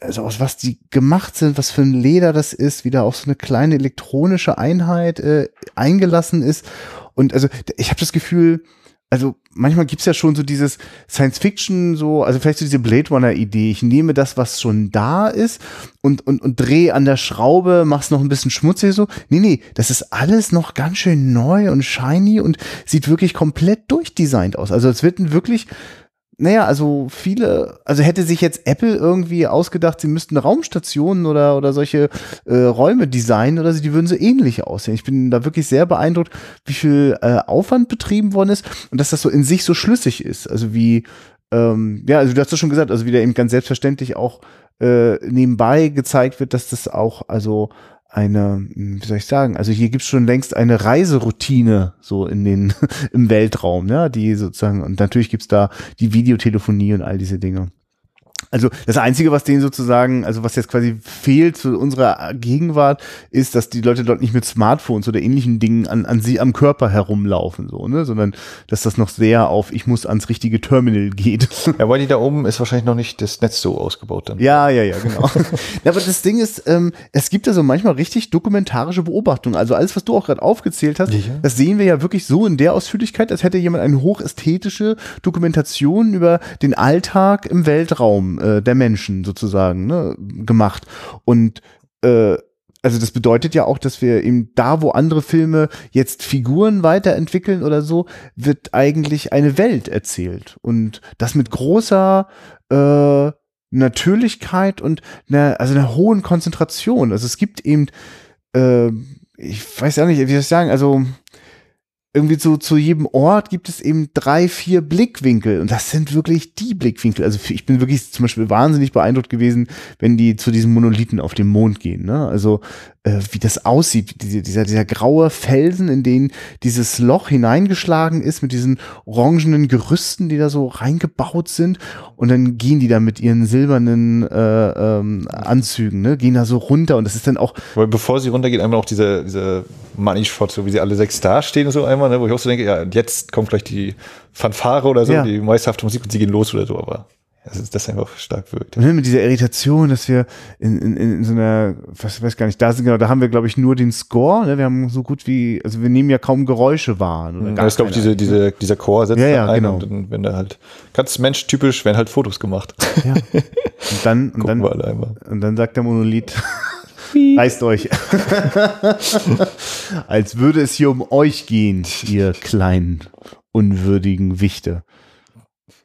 also aus was die gemacht sind, was für ein Leder das ist, wie da auch so eine kleine elektronische Einheit äh, eingelassen ist. Und also ich habe das Gefühl, also manchmal gibt's ja schon so dieses Science-Fiction, so, also vielleicht so diese Blade Runner-Idee. Ich nehme das, was schon da ist und, und, und drehe an der Schraube, mach's noch ein bisschen schmutzig so. Nee, nee, das ist alles noch ganz schön neu und shiny und sieht wirklich komplett durchdesignt aus. Also es wird wirklich naja, also viele, also hätte sich jetzt Apple irgendwie ausgedacht, sie müssten Raumstationen oder, oder solche äh, Räume designen oder so, die würden so ähnlich aussehen. Ich bin da wirklich sehr beeindruckt, wie viel äh, Aufwand betrieben worden ist und dass das so in sich so schlüssig ist. Also wie, ähm, ja, also du hast das schon gesagt, also wie da eben ganz selbstverständlich auch äh, nebenbei gezeigt wird, dass das auch, also eine, hm, wie soll ich sagen, also hier gibt's schon längst eine Reiseroutine so in den [laughs] im Weltraum, ja, die sozusagen, und natürlich gibt's da die Videotelefonie und all diese Dinge. Also das Einzige, was denen sozusagen, also was jetzt quasi fehlt zu unserer Gegenwart, ist, dass die Leute dort nicht mit Smartphones oder ähnlichen Dingen an, an sie am Körper herumlaufen, so, ne? Sondern dass das noch sehr auf ich muss ans richtige Terminal geht. Ja, weil die da oben ist wahrscheinlich noch nicht das Netz so ausgebaut dann. Ja, ja, ja, genau. [laughs] ja, aber das Ding ist, ähm, es gibt da so manchmal richtig dokumentarische Beobachtungen. Also alles, was du auch gerade aufgezählt hast, ja. das sehen wir ja wirklich so in der Ausführlichkeit, als hätte jemand eine hochästhetische Dokumentation über den Alltag im Weltraum äh, der Menschen sozusagen ne, gemacht. Und äh, also das bedeutet ja auch, dass wir eben da, wo andere Filme jetzt Figuren weiterentwickeln oder so, wird eigentlich eine Welt erzählt. Und das mit großer äh, Natürlichkeit und einer, also einer hohen Konzentration. Also es gibt eben, äh, ich weiß ja nicht, wie soll ich sagen, also irgendwie so zu jedem Ort gibt es eben drei, vier Blickwinkel und das sind wirklich die Blickwinkel. Also ich bin wirklich zum Beispiel wahnsinnig beeindruckt gewesen, wenn die zu diesem Monolithen auf dem Mond gehen. Ne? Also äh, wie das aussieht, diese, dieser, dieser graue Felsen, in den dieses Loch hineingeschlagen ist mit diesen orangenen Gerüsten, die da so reingebaut sind. Und dann gehen die da mit ihren silbernen äh, ähm, Anzügen, ne? gehen da so runter und das ist dann auch. Weil bevor sie runtergeht, einmal auch diese, diese Money-Shot, so wie sie alle sechs da stehen, so einmal, ne? wo ich auch so denke, ja, jetzt kommt vielleicht die Fanfare oder so, ja. die meisterhafte Musik und sie gehen los oder so, aber also das einfach stark wirkt. Und mit dieser Irritation, dass wir in, in, in so einer, was weiß gar nicht, da sind genau, da haben wir glaube ich nur den Score. Ne? Wir haben so gut wie, also wir nehmen ja kaum Geräusche wahr. Oder gar das glaube ich diese, diese, dieser Chor setzt ja, ja, ein genau. und dann, wenn da halt ganz menschtypisch werden halt Fotos gemacht. Ja. Und dann und [laughs] dann, und dann sagt der Monolith, reißt euch. [laughs] Als würde es hier um euch gehen, ihr kleinen, unwürdigen Wichte.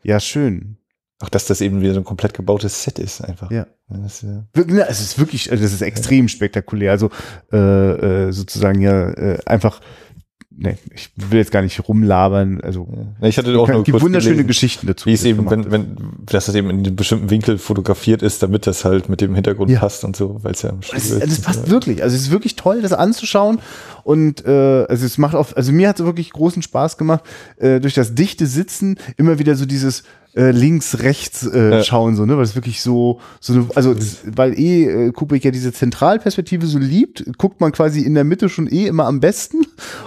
Ja, schön. Auch dass das eben wieder so ein komplett gebautes Set ist, einfach. Ja. Das, ja. Es ist wirklich, also das ist extrem spektakulär. Also äh, äh, sozusagen ja äh, einfach nee, ich will jetzt gar nicht rumlabern. Also ich hatte auch nur die wunderschöne gelesen, Geschichten dazu. Wie es eben, wenn, wenn, dass das eben in einem bestimmten Winkel fotografiert ist, damit das halt mit dem Hintergrund ja. passt und so, weil es ja das, das passt wirklich. Also es ist wirklich toll, das anzuschauen und äh, also es macht auch, also mir hat es wirklich großen Spaß gemacht, äh, durch das dichte Sitzen immer wieder so dieses äh, links, rechts äh, ja. schauen, so, ne? Weil es wirklich so, so eine, also weil eh äh, Kubrick ja diese Zentralperspektive so liebt, guckt man quasi in der Mitte schon eh immer am besten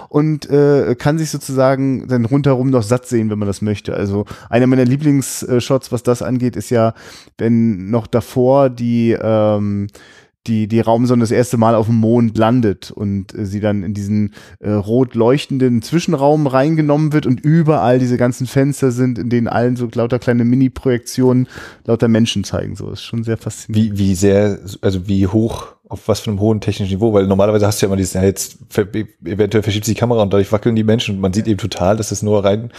und äh, kann sich sozusagen dann rundherum noch satt sehen, wenn man das möchte. Also einer meiner Lieblingsshots, was das angeht, ist ja, wenn noch davor die ähm, die, die Raumsonde das erste Mal auf dem Mond landet und äh, sie dann in diesen äh, rot leuchtenden Zwischenraum reingenommen wird und überall diese ganzen Fenster sind, in denen allen so lauter kleine Mini-Projektionen lauter Menschen zeigen. So, ist schon sehr faszinierend. Wie, wie sehr, also wie hoch auf was für einem hohen technischen Niveau, weil normalerweise hast du ja immer dieses, ja, jetzt eventuell verschiebt sich die Kamera und dadurch wackeln die Menschen und man sieht eben total, dass das nur rein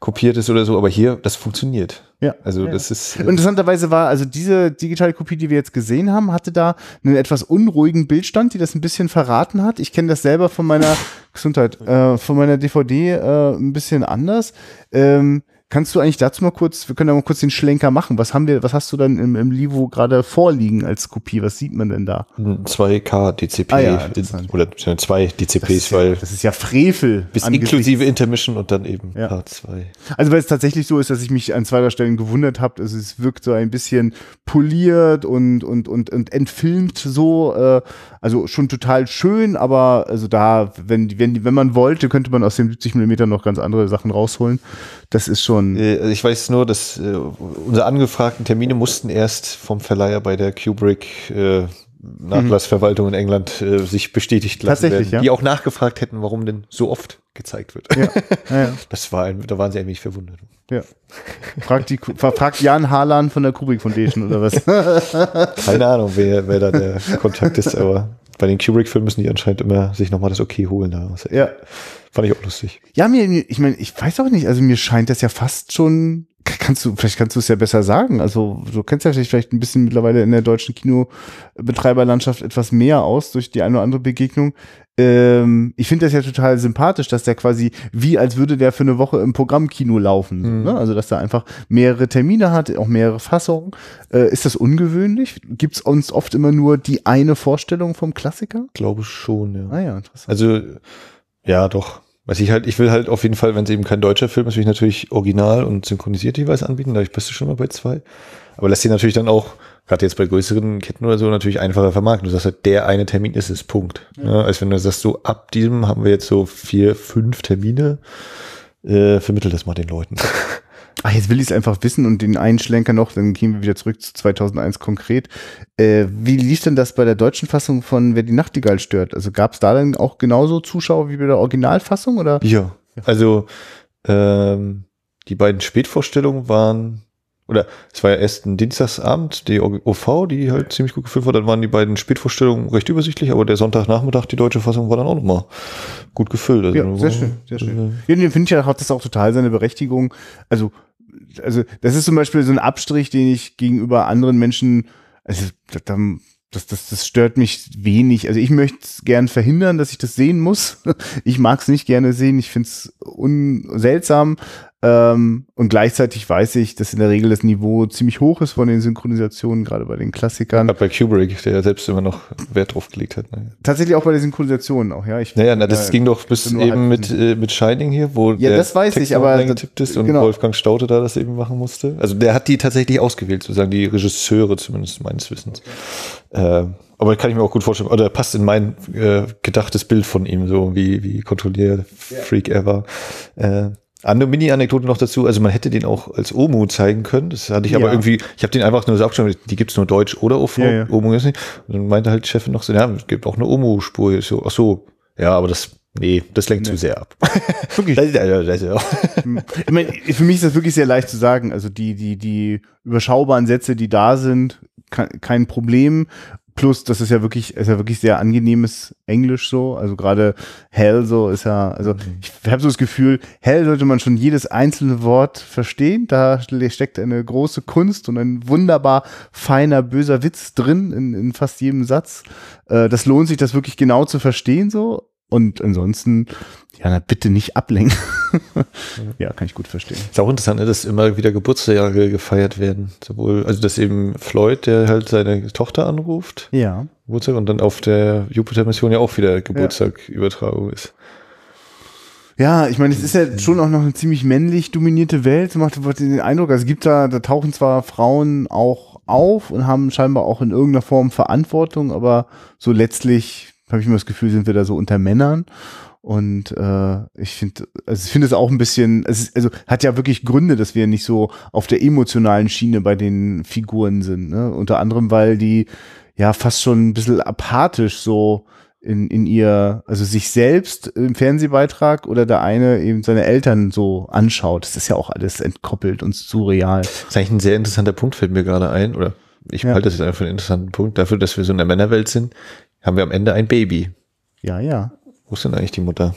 kopiert ist oder so, aber hier, das funktioniert. Ja. Also ja. das ist. Äh Interessanterweise war, also diese digitale Kopie, die wir jetzt gesehen haben, hatte da einen etwas unruhigen Bildstand, die das ein bisschen verraten hat. Ich kenne das selber von meiner [laughs] Gesundheit, äh, von meiner DVD äh, ein bisschen anders. Ähm, Kannst du eigentlich dazu mal kurz, wir können ja mal kurz den Schlenker machen. Was haben wir, was hast du dann im, im Livo gerade vorliegen als Kopie? Was sieht man denn da? 2K DCP ah, ja, oder zwei DCPs, ja, weil das ist ja Frevel. Bis inklusive Intermission und dann eben ja. Part 2. Also weil es tatsächlich so ist, dass ich mich an zweiter Stelle gewundert habe. Also es wirkt so ein bisschen poliert und und und und entfilmt so. Äh, also schon total schön, aber also da, wenn wenn wenn man wollte, könnte man aus dem 70 Millimeter noch ganz andere Sachen rausholen. Das ist schon. Äh, ich weiß nur, dass äh, unsere angefragten Termine mussten erst vom Verleiher bei der Kubrick äh, Nachlassverwaltung in England äh, sich bestätigt lassen Tatsächlich, werden, ja. die auch nachgefragt hätten, warum denn so oft gezeigt wird. Ja. [laughs] Ja, ja. Das war ein, da waren sie ein wenig verwundert. Ja. Fragt, die, [laughs] fragt Jan Harlan von der Kubrick Foundation oder was? [laughs] Keine Ahnung, wer, wer da der Kontakt ist, aber bei den Kubrick-Filmen müssen die anscheinend immer sich nochmal das Okay holen. Da. Ja. Fand ich auch lustig. Ja, mir, ich meine, ich weiß auch nicht, also mir scheint das ja fast schon, kannst du, vielleicht kannst du es ja besser sagen. Also du kennst ja vielleicht ein bisschen mittlerweile in der deutschen Kinobetreiberlandschaft etwas mehr aus durch die eine oder andere Begegnung. Ähm, ich finde das ja total sympathisch, dass der quasi wie als würde der für eine Woche im Programmkino laufen. Mhm. Ne? Also dass er einfach mehrere Termine hat, auch mehrere Fassungen. Äh, ist das ungewöhnlich? Gibt es uns oft immer nur die eine Vorstellung vom Klassiker? Glaube schon, ja. Ah ja, interessant. Also ja, doch. Was ich halt, ich will halt auf jeden Fall, wenn es eben kein deutscher Film ist, will ich natürlich original und synchronisiert jeweils anbieten. Da bist du schon mal bei zwei. Aber lass dir natürlich dann auch, gerade jetzt bei größeren Ketten oder so, natürlich einfacher vermarkten. Du sagst halt, der eine Termin ist es, Punkt. Ja. Ja, als wenn du sagst, so ab diesem haben wir jetzt so vier, fünf Termine, äh, vermittel das mal den Leuten. Ach, jetzt will ich es einfach wissen und den einen Schlenker noch, dann gehen wir wieder zurück zu 2001 konkret. Äh, wie lief denn das bei der deutschen Fassung von Wer die Nachtigall stört? Also gab es da dann auch genauso Zuschauer wie bei der Originalfassung oder? Ja, also ähm, die beiden Spätvorstellungen waren oder es war ja erst ein Dienstagsabend, die OV, die halt ziemlich gut gefüllt war, dann waren die beiden Spätvorstellungen recht übersichtlich, aber der Sonntagnachmittag, die deutsche Fassung, war dann auch nochmal gut gefüllt. Also ja, sehr schön, sehr schön. Äh, ja, finde ich, hat das auch total seine Berechtigung. Also, also, das ist zum Beispiel so ein Abstrich, den ich gegenüber anderen Menschen, also, das, das, das stört mich wenig. Also ich möchte es gern verhindern, dass ich das sehen muss. [laughs] Ich mag es nicht gerne sehen. Ich finde es seltsam. Ähm, und gleichzeitig weiß ich, dass in der Regel das Niveau ziemlich hoch ist von den Synchronisationen, gerade bei den Klassikern. Gerade bei Kubrick, der ja selbst immer noch Wert drauf gelegt hat. Ne? Tatsächlich auch bei den Synchronisationen auch, ja. Ich, naja, na, das äh, ging doch bis eben mit, äh, mit Shining hier, wo ja, der das weiß Text ich, aber eingetippt ist und genau. Wolfgang Staute da das eben machen musste. Also der hat die tatsächlich ausgewählt, sozusagen die Regisseure zumindest meines Wissens. Äh, aber kann ich mir auch gut vorstellen, oder passt in mein äh, gedachtes Bild von ihm, so wie, wie kontrolliert Freak ja. ever. Äh, andere Mini-Anekdote noch dazu, also man hätte den auch als Omu zeigen können, das hatte ich ja. aber irgendwie, ich habe den einfach nur so abgeschrieben, die gibt's nur Deutsch oder OV, ja, ja. Omu ist nicht. Und dann meinte halt Chefin noch so, ja, es gibt auch eine Omu-Spur. So, ach so, ja, aber das, nee, das lenkt nee. zu sehr ab. [laughs] Wirklich? das, das, das, ich meine, für mich ist das wirklich sehr leicht zu sagen, also die, die, die überschaubaren Sätze, die da sind, kein Problem. Plus, das ist ja wirklich, ist ja wirklich sehr angenehmes Englisch so. Also gerade Hell so ist ja, also mhm. ich habe so das Gefühl, Hell sollte man schon jedes einzelne Wort verstehen. Da steckt eine große Kunst und ein wunderbar feiner, böser Witz drin in, in fast jedem Satz. Äh, das lohnt sich, das wirklich genau zu verstehen so. Und ansonsten, ja, na, bitte nicht ablenken. [laughs] ja, kann ich gut verstehen. Ist auch interessant, ne, dass immer wieder Geburtstage gefeiert werden. Sowohl, also dass eben Floyd, der halt seine Tochter anruft. Ja. Geburtstag und dann auf der Jupiter-Mission ja auch wieder Geburtstag-Übertragung ja. ist. Ja, ich meine, es ist ja schon auch noch eine ziemlich männlich dominierte Welt. Macht den Eindruck, also es gibt da, da tauchen zwar Frauen auch auf und haben scheinbar auch in irgendeiner Form Verantwortung, aber so letztlich habe ich immer das Gefühl, sind wir da so unter Männern. Und äh, ich finde, also ich finde es auch ein bisschen, es ist, also hat ja wirklich Gründe, dass wir nicht so auf der emotionalen Schiene bei den Figuren sind. Ne? Unter anderem, weil die ja fast schon ein bisschen apathisch so in, in ihr, also sich selbst im Fernsehbeitrag oder der eine eben seine Eltern so anschaut. Das ist ja auch alles entkoppelt und surreal. Das ist eigentlich ein sehr interessanter Punkt, fällt mir gerade ein, oder ich ja. halte das jetzt einfach für einen interessanten Punkt, dafür, dass wir so in der Männerwelt sind haben wir am Ende ein Baby. Ja, ja. Wo ist denn eigentlich die Mutter?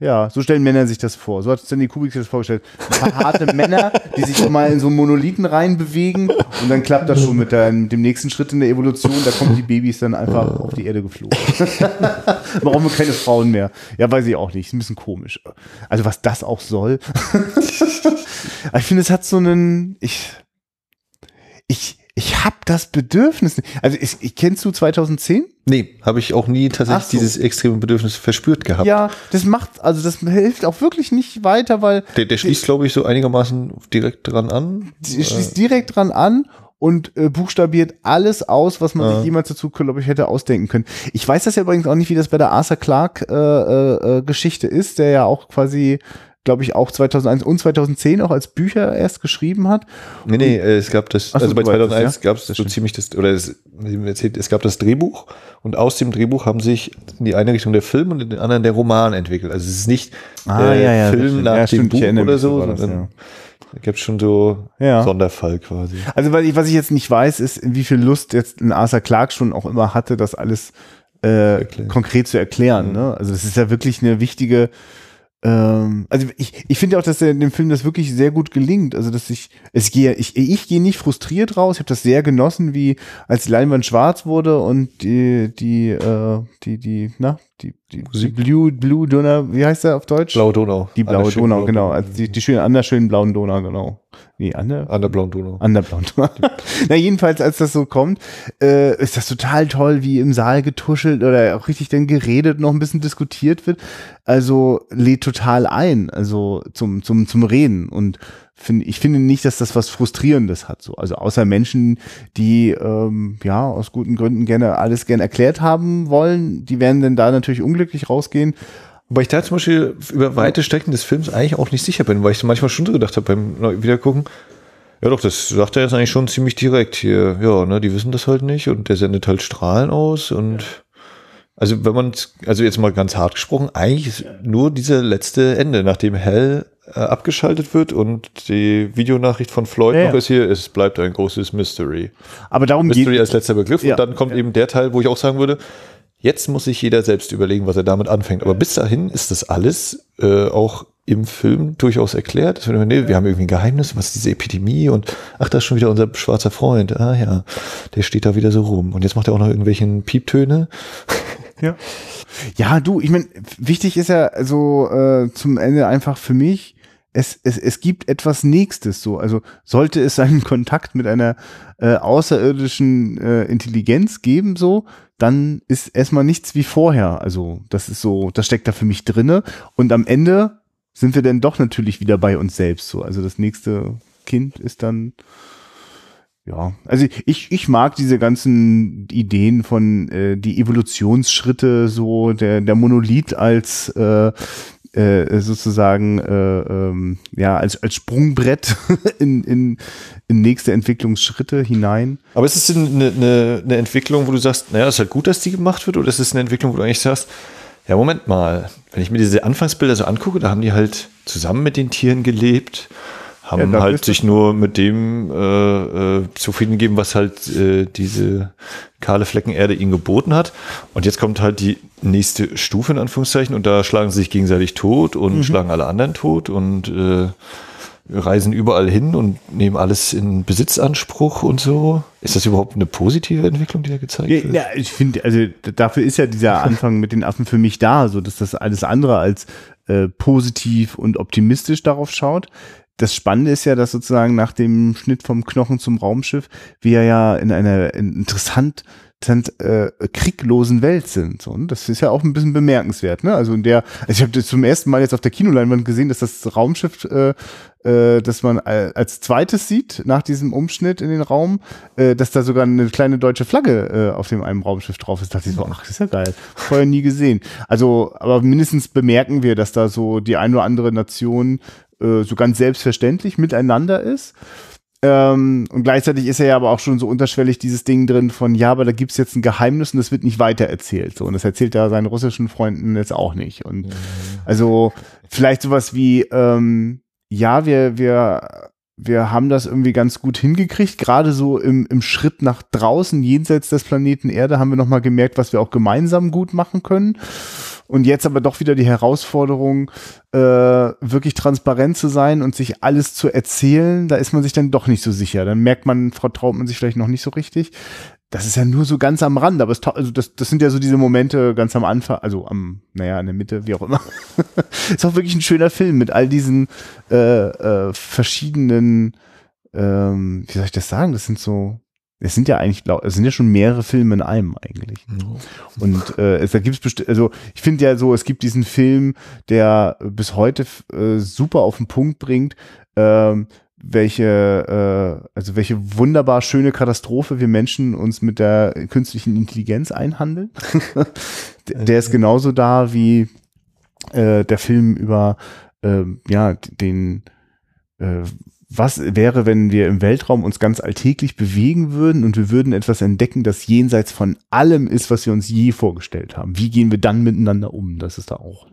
Ja, so stellen Männer sich das vor. So hat Stanley Kubik sich das vorgestellt. Ein paar harte [laughs] Männer, die sich mal in so Monolithen reinbewegen und dann klappt das schon mit, dem nächsten Schritt in der Evolution. Da kommen die Babys dann einfach auf die Erde geflogen. [laughs] Warum wir keine Frauen mehr? Ja, weiß ich auch nicht. Ist ein bisschen komisch. Also was das auch soll. [laughs] ich finde, es hat so einen, ich, ich, ich habe das Bedürfnis. Also ich, ich kennst du 2010? Nee, habe ich auch nie tatsächlich so. dieses extreme Bedürfnis verspürt gehabt. Ja, das macht, also das hilft auch wirklich nicht weiter, weil. Der, der schließt, glaube ich, so einigermaßen direkt dran an. Der schließt direkt dran an und äh, buchstabiert alles aus, was man ja. sich jemals dazu, glaube ich, hätte ausdenken können. Ich weiß das ja übrigens auch nicht, wie das bei der Arthur Clarke äh, äh, Geschichte ist, der ja auch quasi glaube ich, auch 2001 und 2010 auch als Bücher erst geschrieben hat. Nee, nee, äh, es gab das, also bei 2001 ja? gab es so ziemlich das, oder es, es gab das Drehbuch und aus dem Drehbuch haben sich in die eine Richtung der Film und in den anderen der Roman entwickelt. Also es ist nicht ah, äh, ja, ja, Film nach ja, dem Buch oder so, sondern das. Da gibt schon so ja. Sonderfall quasi. Also weil ich, was ich jetzt nicht weiß, ist, wie viel Lust jetzt ein Arthur Clarke schon auch immer hatte, das alles äh, konkret zu erklären. Mhm. Ne? Also das ist ja wirklich eine wichtige ähm, also ich, ich finde auch, dass er in dem Film das wirklich sehr gut gelingt. Also dass ich, es gehe, ich, ich gehe nicht frustriert raus. Ich habe das sehr genossen, wie als die Leinwand schwarz wurde und die, die, äh, die, die, na, die, die, die Blue, Blue Donau, wie heißt der auf Deutsch? Blaue Donau. Die blaue Donau, genau. Also die, die schöne, an der schönen blauen Donau, genau. Nee, an der, an der blauen Donau. An der blauen Donau. [laughs] Na, jedenfalls, als das so kommt, äh, ist das total toll, wie im Saal getuschelt oder auch richtig dann geredet, noch ein bisschen diskutiert wird. Also lädt total ein, also zum, zum, zum Reden. Und find, ich finde nicht, dass das was Frustrierendes hat. So. Also außer Menschen, die ähm, ja aus guten Gründen gerne alles gern erklärt haben wollen, die werden dann da natürlich unglücklich rausgehen. Wobei ich da zum Beispiel über weite Strecken des Films eigentlich auch nicht sicher bin, weil ich manchmal schon so gedacht habe beim Wiedergucken, ja doch, das sagt er jetzt eigentlich schon ziemlich direkt hier. Ja, ne, die wissen das halt nicht und der sendet halt Strahlen aus und ja. also wenn man, also jetzt mal ganz hart gesprochen, eigentlich ist nur diese letzte Ende, nachdem Hell äh, abgeschaltet wird und die Videonachricht von Floyd ja, noch ist hier, es bleibt ein großes Mystery. Aber darum Mystery als letzter Begriff ja, und dann kommt eben der Teil, wo ich auch sagen würde, Jetzt muss sich jeder selbst überlegen, was er damit anfängt. Aber bis dahin ist das alles äh, auch im Film durchaus erklärt. Wir, nee, wir haben irgendwie ein Geheimnis, was ist diese Epidemie und ach, da ist schon wieder unser schwarzer Freund. Ah ja, der steht da wieder so rum. Und jetzt macht er auch noch irgendwelchen Pieptöne. [laughs] Ja. Ja, du, ich meine, wichtig ist ja so äh, zum Ende einfach für mich, es, es, es gibt etwas Nächstes so. Also sollte es einen [laughs] Kontakt mit einer äh, außerirdischen äh, Intelligenz geben, so, dann ist erstmal nichts wie vorher. Also das ist so, das steckt da für mich drinne. Und am Ende sind wir dann doch natürlich wieder bei uns selbst so. Also das nächste Kind ist dann ja, also ich, ich mag diese ganzen Ideen von äh, die Evolutionsschritte, so der, der Monolith als äh, äh, sozusagen äh, ähm, ja als als Sprungbrett [laughs] in, in, in nächste Entwicklungsschritte hinein. Aber ist es eine, eine, eine Entwicklung, wo du sagst, naja, ist halt gut, dass die gemacht wird, oder ist es eine Entwicklung, wo du eigentlich sagst, ja, Moment mal, wenn ich mir diese Anfangsbilder so angucke, da haben die halt zusammen mit den Tieren gelebt haben ja, halt sich nur mit dem äh, äh, zufrieden gegeben, was halt äh, diese kahle Flecken Erde ihnen geboten hat. Und jetzt kommt halt die nächste Stufe in Anführungszeichen und da schlagen sie sich gegenseitig tot und mhm. schlagen alle anderen tot und äh, reisen überall hin und nehmen alles in Besitzanspruch und so. Ist das überhaupt eine positive Entwicklung, die da gezeigt ja, wird? Ja, ich finde, also dafür ist ja dieser [laughs] Anfang mit den Affen für mich da, so dass das alles andere als äh, positiv und optimistisch darauf schaut. Das Spannende ist ja, dass sozusagen nach dem Schnitt vom Knochen zum Raumschiff wir ja in einer interessant äh, krieglosen Welt sind. Und das ist ja auch ein bisschen bemerkenswert. Ne? Also in der, also ich habe zum ersten Mal jetzt auf der Kinoleinwand gesehen, dass das Raumschiff, äh, äh, das man als zweites sieht nach diesem Umschnitt in den Raum, äh, dass da sogar eine kleine deutsche Flagge äh, auf dem einem Raumschiff drauf ist. Da dachte ich so, ach, das ist ja geil. Vorher nie gesehen. Also, aber mindestens bemerken wir, dass da so die ein oder andere Nation äh, so ganz selbstverständlich miteinander ist. Ähm, und gleichzeitig ist er ja aber auch schon so unterschwellig dieses Ding drin von, ja, aber da gibt's jetzt ein Geheimnis und das wird nicht weitererzählt. So, und das erzählt er seinen russischen Freunden jetzt auch nicht. Und also vielleicht sowas wie, ähm, ja, wir, wir, wir haben das irgendwie ganz gut hingekriegt. Gerade so im, im Schritt nach draußen, jenseits des Planeten Erde, haben wir nochmal gemerkt, was wir auch gemeinsam gut machen können. Und jetzt aber doch wieder die Herausforderung, äh, wirklich transparent zu sein und sich alles zu erzählen, da ist man sich dann doch nicht so sicher. Dann merkt man, vertraut man sich vielleicht noch nicht so richtig. Das ist ja nur so ganz am Rand, aber es, also das, das sind ja so diese Momente ganz am Anfang, also am, naja, in der Mitte, wie auch immer. [laughs] ist auch wirklich ein schöner Film mit all diesen äh, äh, verschiedenen, ähm, wie soll ich das sagen? Das sind so, es sind ja eigentlich, es sind ja schon mehrere Filme in einem eigentlich. Und äh, es da gibt es also ich finde ja so, es gibt diesen Film, der bis heute äh, super auf den Punkt bringt, äh, welche, äh, also welche wunderbar schöne Katastrophe wir Menschen uns mit der künstlichen Intelligenz einhandeln. [laughs] der ist genauso da wie äh, der Film über äh, ja den äh, was wäre, wenn wir im Weltraum uns ganz alltäglich bewegen würden und wir würden etwas entdecken, das jenseits von allem ist, was wir uns je vorgestellt haben? Wie gehen wir dann miteinander um? Das ist da auch.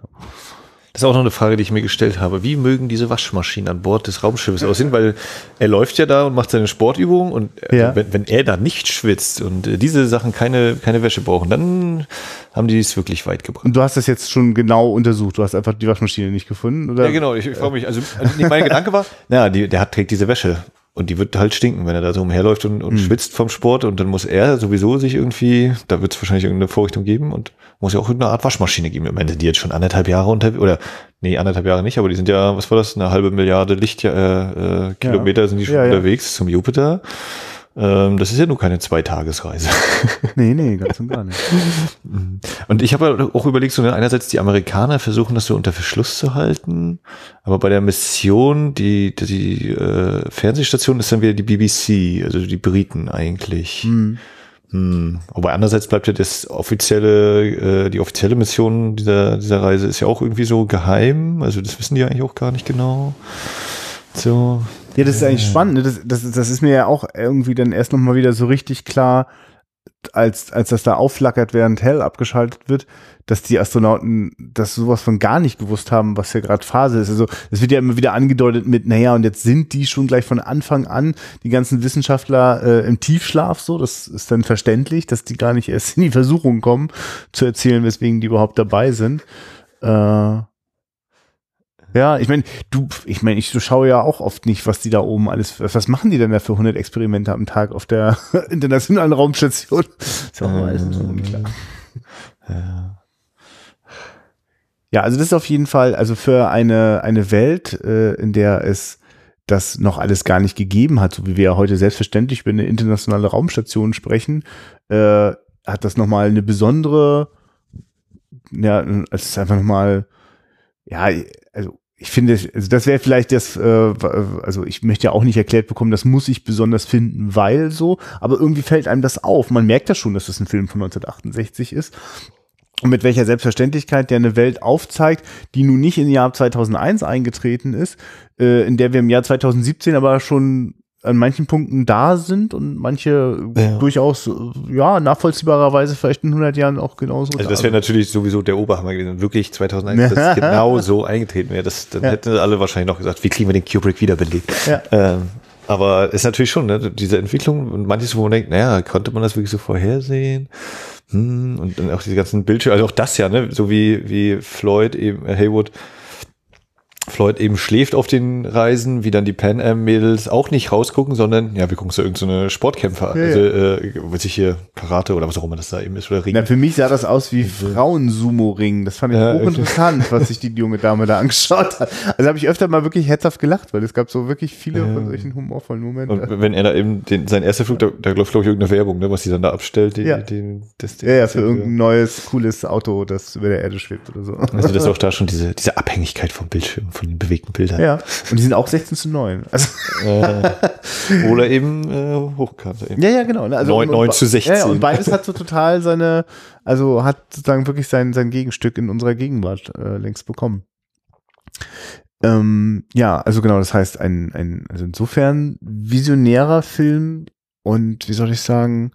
Das ist auch noch eine Frage, die ich mir gestellt habe. Wie mögen diese Waschmaschinen an Bord des Raumschiffes aussehen? Weil er läuft ja da und macht seine Sportübungen und äh, ja. wenn, wenn, er da nicht schwitzt und äh, diese Sachen keine, keine Wäsche brauchen, dann haben die es wirklich weit gebracht. Und du hast das jetzt schon genau untersucht. Du hast einfach die Waschmaschine nicht gefunden, oder? Ja, genau. Ich, ich frage mich, also, also mein Gedanke war, [laughs] naja, die, der hat, trägt diese Wäsche. Und die wird halt stinken, wenn er da so umherläuft und, und mhm. schwitzt vom Sport. Und dann muss er sowieso sich irgendwie, da wird es wahrscheinlich irgendeine Vorrichtung geben und muss ja auch irgendeine Art Waschmaschine geben. Ich meine, die jetzt schon anderthalb Jahre unter, oder nee, anderthalb Jahre nicht, aber die sind ja, was war das, eine halbe Milliarde Lichtkilometer äh, äh, sind die schon ja, unterwegs ja. zum Jupiter. Ähm, das ist ja nur keine Zweitagesreise. [laughs] Nee, nee, ganz und gar nicht. und ich habe auch überlegt, so einerseits die Amerikaner versuchen das so unter Verschluss zu halten, aber bei der Mission, die, die äh, Fernsehstation ist dann wieder die BBC, also die Briten eigentlich. Mhm. Hm. Aber andererseits bleibt ja das offizielle, äh, die offizielle Mission dieser, dieser Reise ist ja auch irgendwie so geheim. Also das wissen die eigentlich auch gar nicht genau. So. Ja, das ist eigentlich spannend. Ne? Das, das, das ist mir ja auch irgendwie dann erst nochmal wieder so richtig klar, als, als das da aufflackert, während Hell abgeschaltet wird, dass die Astronauten das sowas von gar nicht gewusst haben, was ja gerade Phase ist. Also es wird ja immer wieder angedeutet mit, naja, und jetzt sind die schon gleich von Anfang an, die ganzen Wissenschaftler äh, im Tiefschlaf so. Das ist dann verständlich, dass die gar nicht erst in die Versuchung kommen, zu erzählen, weswegen die überhaupt dabei sind. Äh, ja, ich meine, du, ich meine, ich schaue ja auch oft nicht, was die da oben alles, was machen die denn da für 100 Experimente am Tag auf der [laughs] internationalen Raumstation? Ist auch meistens so unklar. Ja. Ja, also das ist auf jeden Fall, also für eine, eine Welt, äh, in der es das noch alles gar nicht gegeben hat, so wie wir ja heute selbstverständlich über eine internationale Raumstation sprechen, äh, hat das nochmal eine besondere, ja, es ist einfach nochmal, ja, ich finde, also das wäre vielleicht das, äh, also ich möchte ja auch nicht erklärt bekommen, das muss ich besonders finden, weil so, aber irgendwie fällt einem das auf. Man merkt ja schon, dass das ein Film von 1968 ist. Und mit welcher Selbstverständlichkeit der eine Welt aufzeigt, die nun nicht im Jahr 2001 eingetreten ist, äh, in der wir im Jahr 2017 aber schon an manchen Punkten da sind und manche ja. durchaus, ja, nachvollziehbarerweise vielleicht in 100 Jahren auch genauso. Also das wäre natürlich sowieso der Oberhammer gewesen. Wirklich 2001, das [laughs] genau so eingetreten wäre. Das, dann ja. hätten alle wahrscheinlich noch gesagt, wie kriegen wir den Kubrick wiederbelebt. Ja. Ähm, aber ist natürlich schon, ne, diese Entwicklung und manches, wo man denkt, naja, konnte man das wirklich so vorhersehen? Hm, und dann auch diese ganzen Bildschirme, also auch das ja, ne, so wie, wie Floyd eben, äh, Haywood, Floyd eben schläft auf den Reisen, wie dann die Pan Am Mädels auch nicht rausgucken, sondern ja, wir gucken so irgendeine so Sportkämpfer, ja, also äh, weiß ich hier Karate oder was auch immer das da eben ist oder Ring. Na, für mich sah das aus wie Frauen-Sumo-Ring. Das fand ich ja, hochinteressant, was sich die junge Dame da angeschaut hat. Also habe ich öfter mal wirklich herzhaft gelacht, weil es gab so wirklich viele ja. von solchen humorvollen Momenten. Und wenn er da eben den, sein erster Flug, da, da läuft glaube ich irgendeine Werbung, ne, was sie dann da abstellt, die, ja. den, das, ja, ja, für irgendein neues cooles Auto, das über der Erde schwebt oder so. Also das ist auch da schon diese diese Abhängigkeit vom Bildschirm von den bewegten Bildern. Ja, und die sind auch 16 zu 9. Also äh, oder eben äh, Hochkante. Eben. Ja, ja, genau. Ne? Also 9, 9 zu 16. Ja, und beides hat so total seine, also hat sozusagen wirklich sein, sein Gegenstück in unserer Gegenwart äh, längst bekommen. Ähm, ja, also genau, das heißt, ein, ein, also insofern visionärer Film und wie soll ich sagen,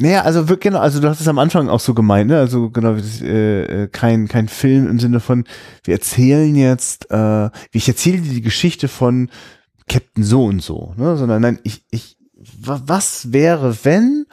naja, also wirklich, genau, also du hast es am Anfang auch so gemeint, ne? Also genau, äh, äh, kein, kein Film im Sinne von, wir erzählen jetzt, äh, ich erzähle dir die Geschichte von Captain so und so, ne? Sondern nein, ich, ich, was wäre, wenn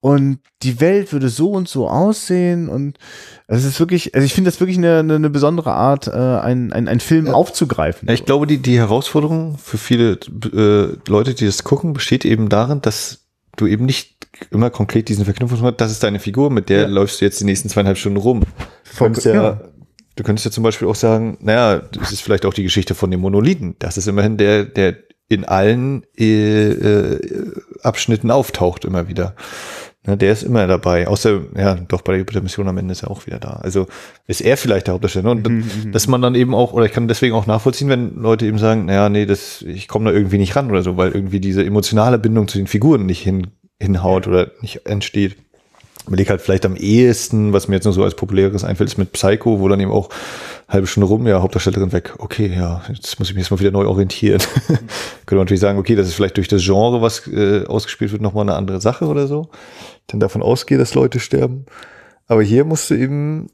und die Welt würde so und so aussehen und es ist wirklich, also ich finde das wirklich eine, eine, eine besondere Art, äh, ein, ein, ein Film ja. aufzugreifen. Ja, ich glaube, die, die Herausforderung für viele äh, Leute, die das gucken, besteht eben darin, dass du eben nicht immer konkret diesen Verknüpfung hast, das ist deine Figur, mit der ja. läufst du jetzt die nächsten zweieinhalb Stunden rum. Du könntest ja, ja, du könntest ja zum Beispiel auch sagen, naja, das ist vielleicht auch die Geschichte von dem Monolithen. Das ist immerhin der, der in allen äh, äh, Abschnitten auftaucht immer wieder. Ne, der ist immer dabei, außer, ja, doch bei der Mission am Ende ist er auch wieder da. Also ist er vielleicht der Hauptdarsteller. Und mhm, mhm, dass man dann eben auch, oder ich kann deswegen auch nachvollziehen, wenn Leute eben sagen, naja, nee, das, ich komme da irgendwie nicht ran oder so, weil irgendwie diese emotionale Bindung zu den Figuren nicht hin, hinhaut oder nicht entsteht. Überleg halt vielleicht am ehesten, was mir jetzt nur so als populäres einfällt, ist mit Psycho, wo dann eben auch halbe Stunde rum, ja, Hauptdarstellerin weg. Okay, ja, jetzt muss ich mich jetzt mal wieder neu orientieren. Mhm. [laughs] Könnte man natürlich sagen, okay, das ist vielleicht durch das Genre, was äh, ausgespielt wird, nochmal eine andere Sache oder so. Denn davon ausgehe, dass Leute sterben. Aber hier musst du eben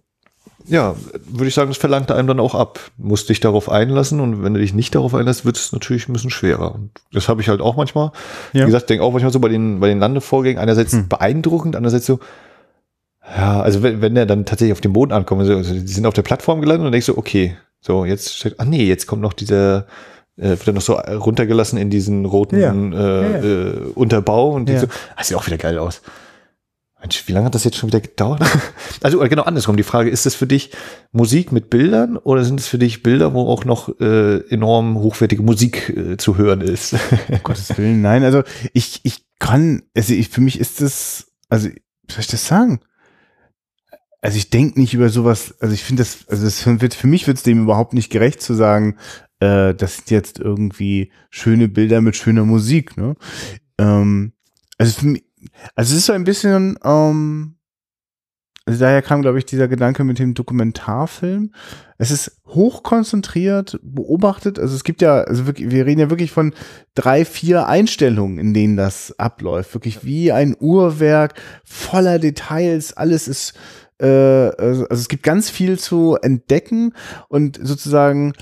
ja, würde ich sagen, das verlangt einem dann auch ab. Musst dich darauf einlassen und wenn du dich nicht darauf einlässt, wird es natürlich ein bisschen schwerer. Und das habe ich halt auch manchmal. Ja. Wie gesagt, denke auch manchmal so bei den, bei den Landevorgängen, einerseits hm. beeindruckend, andererseits so, ja, also wenn, wenn der dann tatsächlich auf dem Boden ankommt, also die sind auf der Plattform gelandet und denkst so, okay, so, jetzt steht, ach nee, jetzt kommt noch dieser, äh, wird dann noch so runtergelassen in diesen roten ja. Äh, ja, Äh, Unterbau und ja. so, das sieht auch wieder geil aus. Mensch, wie lange hat das jetzt schon wieder gedauert? [laughs] Also genau andersrum. Die Frage, ist das für dich Musik mit Bildern oder sind es für dich Bilder, wo auch noch äh, enorm hochwertige Musik äh, zu hören ist? Um [laughs] Gottes Willen, nein. Also ich, ich kann, also ich, für mich ist das, also wie soll ich das sagen? Also ich denke nicht über sowas, also ich finde das, also das wird, für mich wird es dem überhaupt nicht gerecht zu sagen, äh, das sind jetzt irgendwie schöne Bilder mit schöner Musik, ne? Ähm, also für mich, also es ist so ein bisschen, ähm, also daher kam, glaube ich, dieser Gedanke mit dem Dokumentarfilm. Es ist hochkonzentriert beobachtet. Also es gibt ja, also wirklich, wir reden ja wirklich von drei, vier Einstellungen, in denen das abläuft. Wirklich wie ein Uhrwerk voller Details. Alles ist also, also es gibt ganz viel zu entdecken und sozusagen,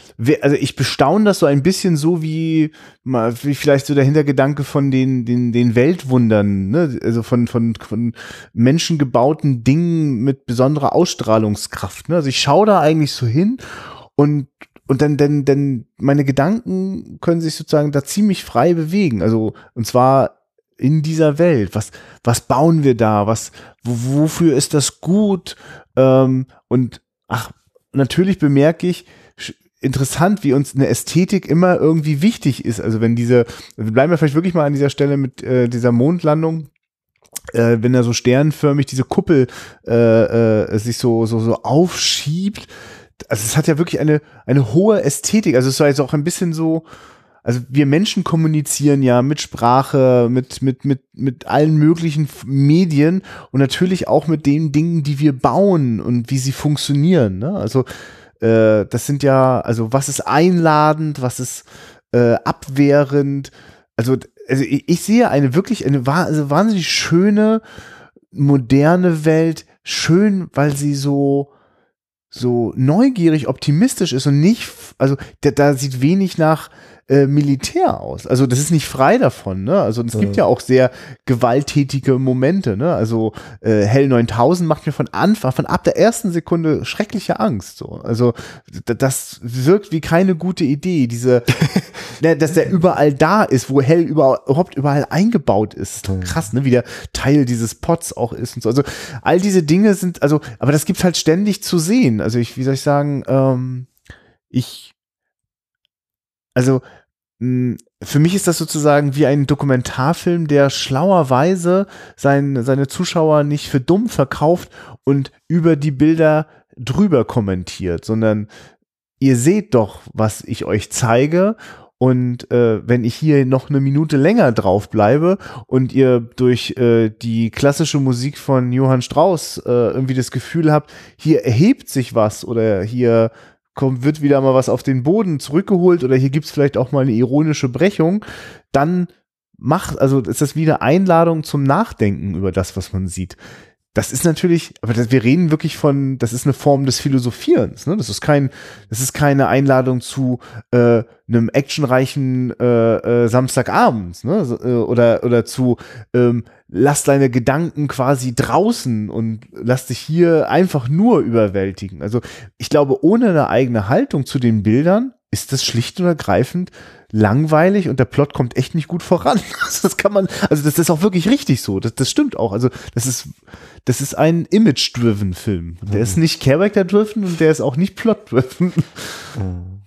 also ich bestaune das so ein bisschen so wie, wie vielleicht so der Hintergedanke von den, den, den Weltwundern, ne? also von, von, von menschengebauten Dingen mit besonderer Ausstrahlungskraft. Ne? Also ich schaue da eigentlich so hin und und dann, dann, dann meine Gedanken können sich sozusagen da ziemlich frei bewegen. Also, und zwar in dieser Welt? Was, was bauen wir da? Was, wofür ist das gut? Ähm, und ach, natürlich bemerke ich, interessant, wie uns eine Ästhetik immer irgendwie wichtig ist. Also wenn diese, wir bleiben ja vielleicht wirklich mal an dieser Stelle mit äh, dieser Mondlandung. Äh, wenn da so sternförmig diese Kuppel äh, äh, sich so, so, so aufschiebt. Also es hat ja wirklich eine, eine hohe Ästhetik. Also es war jetzt auch ein bisschen so, also wir Menschen kommunizieren ja mit Sprache, mit, mit, mit, mit allen möglichen Medien und natürlich auch mit den Dingen, die wir bauen und wie sie funktionieren. Ne? Also äh, das sind ja, also was ist einladend, was ist äh, abwehrend. Also, also ich, ich sehe eine wirklich eine also wahnsinnig schöne, moderne Welt, schön, weil sie so so neugierig, optimistisch ist und nicht, also da, da sieht wenig nach äh, Militär aus. Also das ist nicht frei davon. Ne? Also es gibt ja auch sehr gewalttätige Momente. Ne? Also äh, Hell 9000 macht mir von Anfang, von ab der ersten Sekunde schreckliche Angst. So. Also das wirkt wie keine gute Idee. Diese, [laughs] ne, dass der überall da ist, wo Hell überhaupt überall eingebaut ist. Krass, ne? wie der Teil dieses Pots auch ist und so. Also all diese Dinge sind, also, aber das gibt's halt ständig zu sehen. Also ich, wie soll ich sagen, ähm, ich also hm, für mich ist das sozusagen wie ein Dokumentarfilm, der schlauerweise sein, seine Zuschauer nicht für dumm verkauft und über die Bilder drüber kommentiert, sondern ihr seht doch, was ich euch zeige. Und äh, wenn ich hier noch eine Minute länger drauf bleibe und ihr durch äh, die klassische Musik von Johann Strauss äh, irgendwie das Gefühl habt, hier erhebt sich was oder hier kommt, wird wieder mal was auf den Boden zurückgeholt oder hier gibt es vielleicht auch mal eine ironische Brechung, dann macht, also ist das wieder Einladung zum Nachdenken über das, was man sieht. Das ist natürlich, aber das, wir reden wirklich von, das ist eine Form des Philosophierens. Ne? Das ist kein, das ist keine Einladung zu äh, einem actionreichen äh, äh, Samstagabend ne? Äh, oder oder zu ähm, lass deine Gedanken quasi draußen und lass dich hier einfach nur überwältigen. Also ich glaube, ohne eine eigene Haltung zu den Bildern ist das schlicht und ergreifend langweilig und der Plot kommt echt nicht gut voran. [laughs] Das kann man, also das ist auch wirklich richtig so. Das, das stimmt auch. Also das ist, das ist ein Image-driven Film. Der mhm. ist nicht Character-driven und der ist auch nicht Plot-driven. Mhm.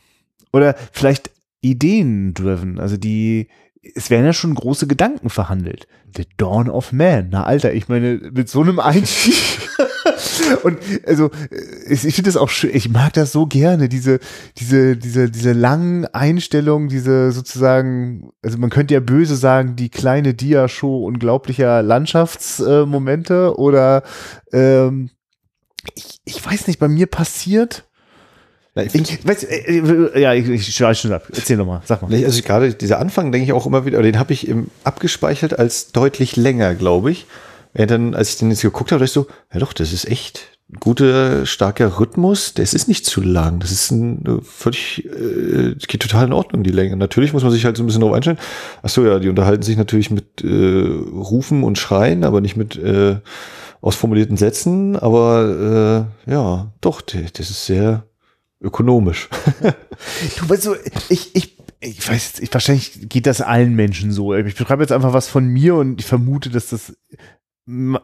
Oder vielleicht Ideen-driven. Also die, es werden ja schon große Gedanken verhandelt. The Dawn of Man. Na Alter, ich meine, mit so einem Einstieg. [laughs] Und also ich, finde das auch schön, ich mag das so gerne, diese, diese, diese, diese langen Einstellungen, diese sozusagen, also man könnte ja böse sagen, die kleine Dia-Show unglaublicher Landschaftsmomente äh, oder ähm, ich, ich weiß nicht, bei mir passiert ich, weiß, äh, äh, ja, ich, ich schreibe schon ab. Erzähl nochmal, sag mal. Also gerade dieser Anfang denke ich auch immer wieder, den habe ich im, abgespeichert als deutlich länger, glaube ich. Ja, dann, als ich den jetzt geguckt habe, dachte ich so, ja doch, das ist echt ein guter, starker Rhythmus. Das ist nicht zu lang. Das ist ein äh, völlig, äh, geht total in Ordnung, die Länge. Natürlich muss man sich halt so ein bisschen darauf einstellen. Ach so, ja, die unterhalten sich natürlich mit äh, Rufen und Schreien, aber nicht mit äh, ausformulierten Sätzen. Aber äh, ja, doch, das ist sehr ökonomisch. [laughs] du weißt so, ich, ich, ich weiß, ich, wahrscheinlich geht das allen Menschen so. Ich beschreibe jetzt einfach was von mir und ich vermute, dass das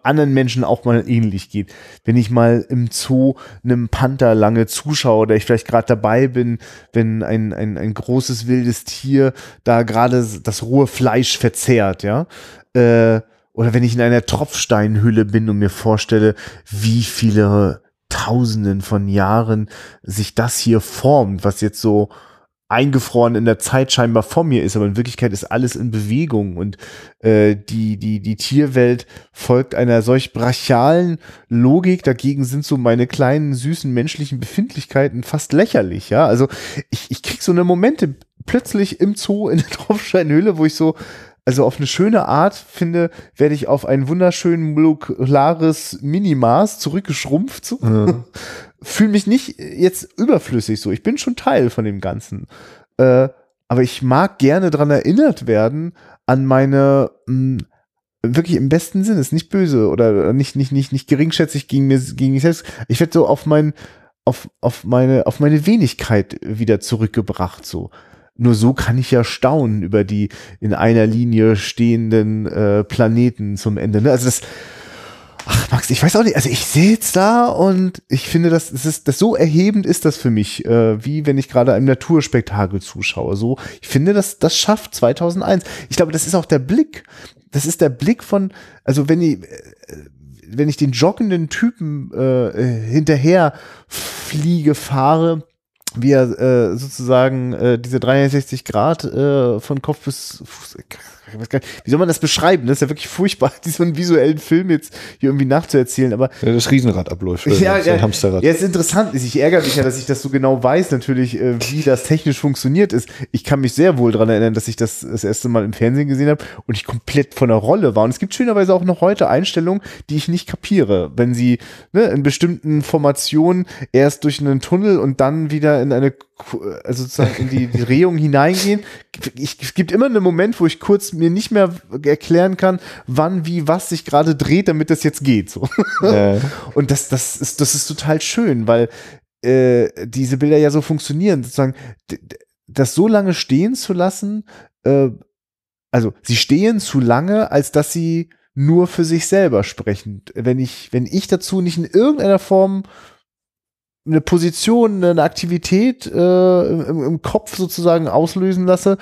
anderen Menschen auch mal ähnlich geht. Wenn ich mal im Zoo einem Panther lange zuschaue oder ich vielleicht gerade dabei bin, wenn ein, ein, ein großes wildes Tier da gerade das rohe Fleisch verzehrt, ja, äh, oder wenn ich in einer Tropfsteinhülle bin und mir vorstelle, wie viele Tausenden von Jahren sich das hier formt, was jetzt so eingefroren in der Zeit scheinbar vor mir ist, aber in Wirklichkeit ist alles in Bewegung und äh, die, die, die Tierwelt folgt einer solch brachialen Logik. Dagegen sind so meine kleinen, süßen menschlichen Befindlichkeiten fast lächerlich, ja. Also ich, ich krieg so eine Momente plötzlich im Zoo in der [laughs] Tropfsteinhöhle, wo ich so, also auf eine schöne Art finde, werde ich auf ein wunderschön molekulares Minimaß zurückgeschrumpft. So. Ja. [laughs] Fühle mich nicht jetzt überflüssig so. Ich bin schon Teil von dem Ganzen. Äh, aber ich mag gerne dran erinnert werden an meine mh, hm, wirklich im besten Sinne, ist nicht böse oder nicht nicht nicht nicht geringschätzig gegen mir gegen mich selbst. Ich werde so auf mein auf auf meine auf meine Wenigkeit wieder zurückgebracht so. Nur so kann ich ja staunen über die in einer Linie stehenden äh, Planeten zum Ende. Ne? Also das, ach Max, ich weiß auch nicht. Also ich sitze da und ich finde, dass das ist das so erhebend ist das für mich, äh, wie wenn ich gerade einem Naturspektakel zuschaue. So, ich finde, dass das schafft 2001. Ich glaube, das ist auch der Blick. Das ist der Blick von, also wenn ich äh, wenn ich den joggenden Typen äh, hinterher fliege, fahre, wie er äh, sozusagen äh, diese 360 Grad äh, von Kopf bis Fuß, wie soll man das beschreiben? Das ist ja wirklich furchtbar, [laughs] diesen visuellen Film jetzt hier irgendwie nachzuerzählen, aber. Ja, das Riesenrad abläuft. Ja, ja, Hamsterrad. Ja, ist interessant. Ich ärgere mich ja, dass ich das so genau weiß, natürlich, äh, wie das technisch funktioniert ist. Ich kann mich sehr wohl daran erinnern, dass ich das das erste Mal im Fernsehen gesehen habe und ich komplett von der Rolle war. Und es gibt schönerweise auch noch heute Einstellungen, die ich nicht kapiere. Wenn sie ne, in bestimmten Formationen erst durch einen Tunnel und dann wieder in eine also sozusagen in die, die [laughs] Drehung hineingehen. Ich, es gibt immer einen Moment, wo ich kurz mir nicht mehr erklären kann, wann, wie, was sich gerade dreht, damit das jetzt geht. So. Äh. Und das, das, ist, das ist total schön, weil äh, diese Bilder ja so funktionieren, sozusagen, das so lange stehen zu lassen, äh, also sie stehen zu lange, als dass sie nur für sich selber sprechen. Wenn ich, wenn ich dazu nicht in irgendeiner Form eine Position, eine Aktivität äh, im, im, Kopf sozusagen auslösen lasse,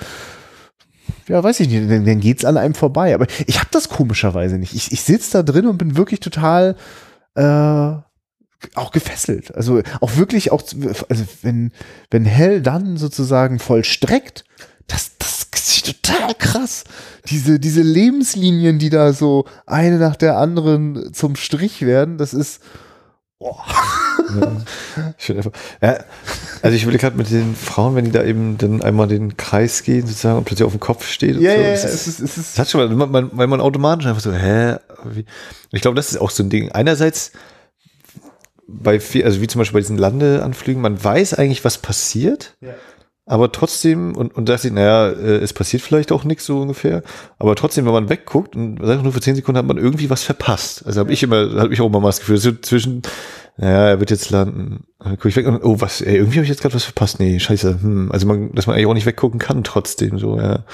ja, weiß ich nicht, dann, dann geht's an einem vorbei. Aber ich habe das komischerweise nicht. Ich, ich sitze da drin und bin wirklich total äh, auch gefesselt. Also auch wirklich auch, also wenn, wenn Hell dann sozusagen vollstreckt, das, das ist total krass. Diese, diese Lebenslinien, die da so eine nach der anderen zum Strich werden, das ist, Boah. Ja, ja, also ich will gerade mit den Frauen, wenn die da eben dann einmal den Kreis gehen sozusagen und plötzlich auf dem Kopf steht. Ja, so. ja, es ist, es ist, es hat schon mal, man, weil man automatisch einfach so, hä? Wie? Ich glaube, das ist auch so ein Ding. Einerseits bei viel, also wie zum Beispiel bei diesen Landeanflügen, man weiß eigentlich, was passiert. Ja aber trotzdem, und, und dachte ich, naja, äh, es passiert vielleicht auch nichts so ungefähr, aber trotzdem, wenn man wegguckt und nur für zehn Sekunden hat man irgendwie was verpasst. Also habe ich immer, habe ich auch immer mal das Gefühl, so zwischen, naja, er wird jetzt landen, dann gucke ich weg und oh, was, ey, irgendwie habe ich jetzt gerade was verpasst. Nee, scheiße. Hm. Also man, dass man eigentlich auch nicht weggucken kann trotzdem, so, ja.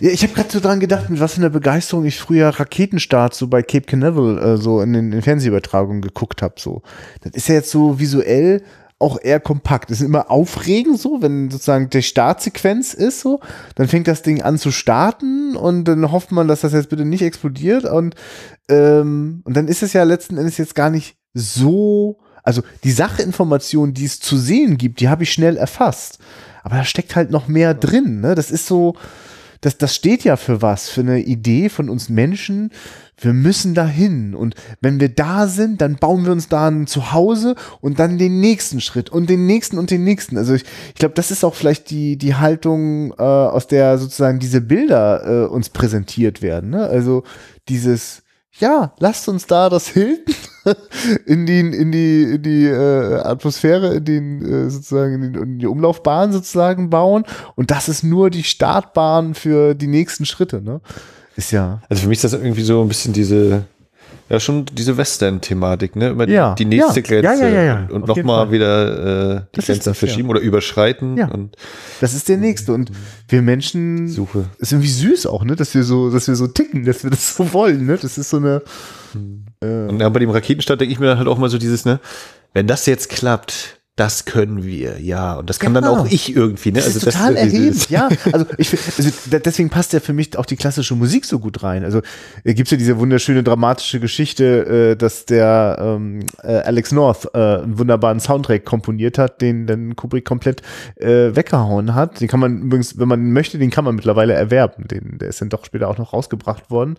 Ja, ich habe gerade so dran gedacht, mit was für einer Begeisterung ich früher Raketenstart so bei Cape Canaveral äh, so in den, in den Fernsehübertragungen geguckt habe. So. Das ist ja jetzt so visuell auch eher kompakt. Es ist immer aufregend so, wenn sozusagen die Startsequenz ist so, dann fängt das Ding an zu starten und dann hofft man, dass das jetzt bitte nicht explodiert und, ähm, und dann ist es ja letzten Endes jetzt gar nicht so, also die Sachinformation, die es zu sehen gibt, die habe ich schnell erfasst. Aber da steckt halt noch mehr drin, ne? Das ist so, das, das steht ja für was, für eine Idee von uns Menschen, wir müssen dahin. Und wenn wir da sind, dann bauen wir uns da ein Zuhause und dann den nächsten Schritt und den nächsten und den nächsten. Also ich, ich glaube, das ist auch vielleicht die, die Haltung, äh, aus der sozusagen diese Bilder äh, uns präsentiert werden. Ne? Also dieses, ja, lasst uns da das Hilton [laughs] in die, in die, in die äh, Atmosphäre, in den äh, sozusagen in, den, in die Umlaufbahn sozusagen bauen. Und das ist nur die Startbahn für die nächsten Schritte. Ne? Ist ja. Also für mich ist das irgendwie so ein bisschen diese, ja, schon diese Western-Thematik, ne? Immer ja, die nächste ja, Grenze ja, ja, ja, und, nochmal wieder äh, die das Grenze verschieben oder überschreiten. Ja. Und das ist der nächste. Und wir Menschen Suche. ist irgendwie süß auch, ne? Dass wir so, dass wir so ticken, dass wir das so wollen, ne? Das ist so eine. Hm. Äh, und ja, bei dem Raketenstart denke ich mir dann halt auch mal so dieses, ne? Wenn das jetzt klappt, das können wir, ja. Und das kann genau. dann auch ich irgendwie, ne? Das also ist das total erhebend, ja. [laughs] Also, ich, also deswegen passt ja für mich auch die klassische Musik so gut rein. Also äh, gibt's ja diese wunderschöne dramatische Geschichte, äh, dass der ähm, äh, Alex North äh, einen wunderbaren Soundtrack komponiert hat, den dann Kubrick komplett äh, weggehauen hat. Den kann man übrigens, wenn man möchte, den kann man mittlerweile erwerben. Den, der ist dann doch später auch noch rausgebracht worden.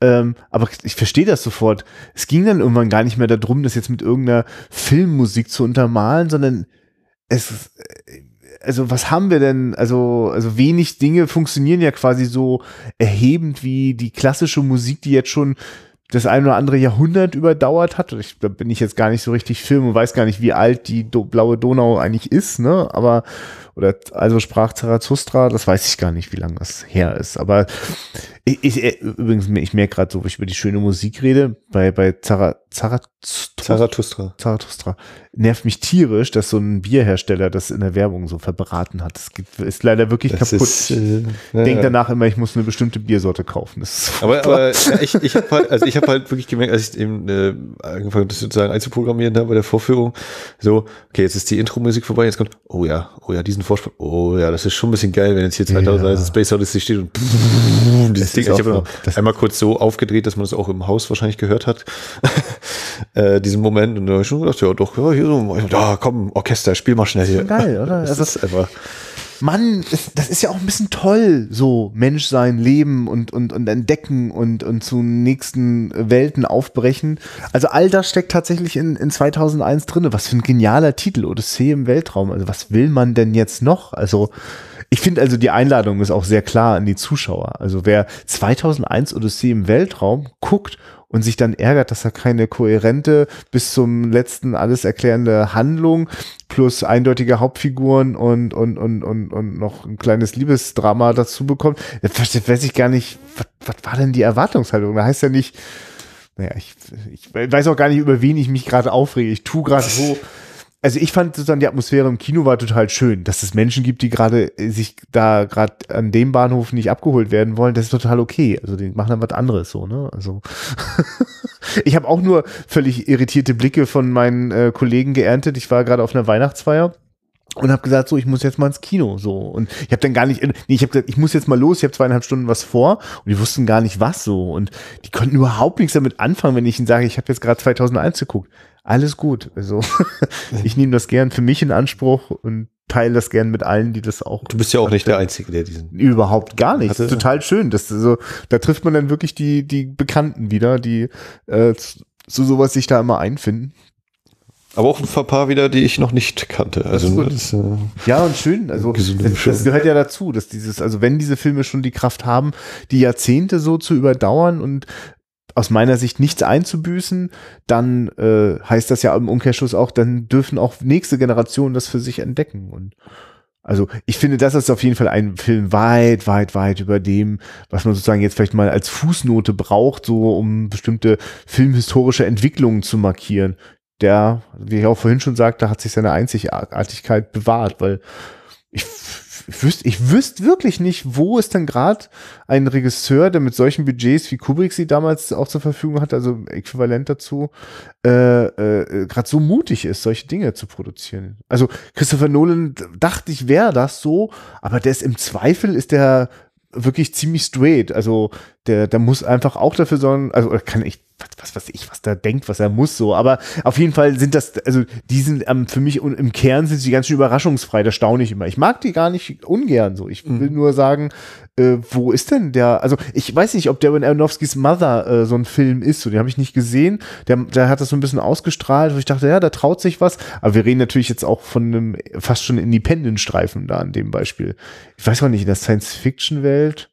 Ähm, aber ich verstehe das sofort. Es ging dann irgendwann gar nicht mehr darum, das jetzt mit irgendeiner Filmmusik zu untermalen, sondern es, also was haben wir denn? Also, also wenig Dinge funktionieren ja quasi so erhebend wie die klassische Musik, die jetzt schon das ein oder andere Jahrhundert überdauert hat. Ich, da bin ich jetzt gar nicht so richtig Film und weiß gar nicht, wie alt die Do blaue Donau eigentlich ist, ne? Aber oder also sprach Zarathustra, das weiß ich gar nicht, wie lange das her ist. Aber ich, ich äh, übrigens, ich merke gerade so, wo ich über die schöne Musik rede, bei, bei Zara, Zarathustra. Zarathustra. Nervt mich tierisch, dass so ein Bierhersteller das in der Werbung so verbraten hat. Das ist leider wirklich das kaputt. Ist, äh, ja, Denk danach immer, ich muss eine bestimmte Biersorte kaufen. aber, aber ich, ich habe halt, also ich habe halt wirklich gemerkt, als ich eben äh, angefangen habe, das sozusagen einzuprogrammieren habe bei der Vorführung, so, okay, jetzt ist die Intro-Musik vorbei, jetzt kommt, oh ja, oh ja, diesen Vorspann. Oh ja, das ist schon ein bisschen geil, wenn jetzt hier 2001 ja. Space Odyssey steht und [laughs] dieses Ding. Ich habe einmal kurz so aufgedreht, dass man das auch im Haus wahrscheinlich gehört hat. [laughs] äh, diesen Moment. Und da habe ich schon gedacht, ja doch, ja, hier so, ja komm, Orchester, spiel mal schnell hier. Geil, oder? das also, ist einfach. Mann, das ist ja auch ein bisschen toll, so Menschsein, Leben und, und, und entdecken und, und zu nächsten Welten aufbrechen. Also all das steckt tatsächlich in, in 2001 drinne. Was für ein genialer Titel, Odyssee im Weltraum. Also was will man denn jetzt noch? Also ich finde also die Einladung ist auch sehr klar an die Zuschauer. Also wer 2001 Odyssee im Weltraum guckt und sich dann ärgert, dass er keine kohärente bis zum letzten alles erklärende Handlung plus eindeutige Hauptfiguren und, und, und, und, und noch ein kleines Liebesdrama dazu bekommt, das weiß ich gar nicht, was, was war denn die Erwartungshaltung? Da heißt ja nicht, naja, ich, ich weiß auch gar nicht, über wen ich mich gerade aufrege. Ich tue gerade [laughs] so, also ich fand sozusagen die Atmosphäre im Kino war total schön, dass es Menschen gibt, die gerade äh, sich da gerade an dem Bahnhof nicht abgeholt werden wollen, das ist total okay. Also die machen dann was anderes so, ne? Also [laughs] ich habe auch nur völlig irritierte Blicke von meinen äh, Kollegen geerntet. Ich war gerade auf einer Weihnachtsfeier und habe gesagt, so, ich muss jetzt mal ins Kino, so. Und ich habe dann gar nicht, nee, ich habe gesagt, ich muss jetzt mal los, ich habe zweieinhalb Stunden was vor und die wussten gar nicht was so. Und die konnten überhaupt nichts damit anfangen, wenn ich ihnen sage, ich habe jetzt gerade 2001 geguckt alles gut. Also [laughs] ich nehme das gern für mich in Anspruch und teile das gern mit allen, die das auch. Du bist ja auch nicht der Einzige, der diesen. Überhaupt gar nicht. Hatte. Total schön. Das, also, da trifft man dann wirklich die, die Bekannten wieder, die äh, zu sowas sich da immer einfinden. Aber auch ein paar wieder, die ich noch nicht kannte. Also das, äh, ja und schön. Also das, das, gehört ja dazu, dass dieses, also wenn diese Filme schon die Kraft haben, die Jahrzehnte so zu überdauern und aus meiner Sicht nichts einzubüßen, dann äh, heißt das ja im Umkehrschluss auch, dann dürfen auch nächste Generationen das für sich entdecken. Und also ich finde, das ist auf jeden Fall ein Film weit, weit, weit über dem, was man sozusagen jetzt vielleicht mal als Fußnote braucht, so um bestimmte filmhistorische Entwicklungen zu markieren. Der, wie ich auch vorhin schon sagte, hat sich seine Einzigartigkeit bewahrt, weil ich wüsste, ich wüsste wirklich nicht, wo ist denn gerade ein Regisseur, der mit solchen Budgets wie Kubrick sie damals auch zur Verfügung hat, also äquivalent dazu, äh, äh, gerade so mutig ist, solche Dinge zu produzieren. Also Christopher Nolan dachte ich, wäre das so, aber der ist im Zweifel ist der wirklich ziemlich straight. Also der, der muss einfach auch dafür sorgen, also kann ich, was, was weiß ich, was der denkt, was er muss so. Aber auf jeden Fall sind das, also die sind ähm, für mich und im Kern sind sie ganz schön überraschungsfrei, das staune ich immer. Ich mag die gar nicht ungern so. Ich will mhm. nur sagen, äh, wo ist denn der, also ich weiß nicht, ob Darren Aronofskys Mother äh, so ein Film ist, so den habe ich nicht gesehen. Der, der hat das so ein bisschen ausgestrahlt, wo ich dachte, ja, da traut sich was. Aber wir reden natürlich jetzt auch von einem fast schon Independent-Streifen da an dem Beispiel. Ich weiß auch nicht, in der Science-Fiction-Welt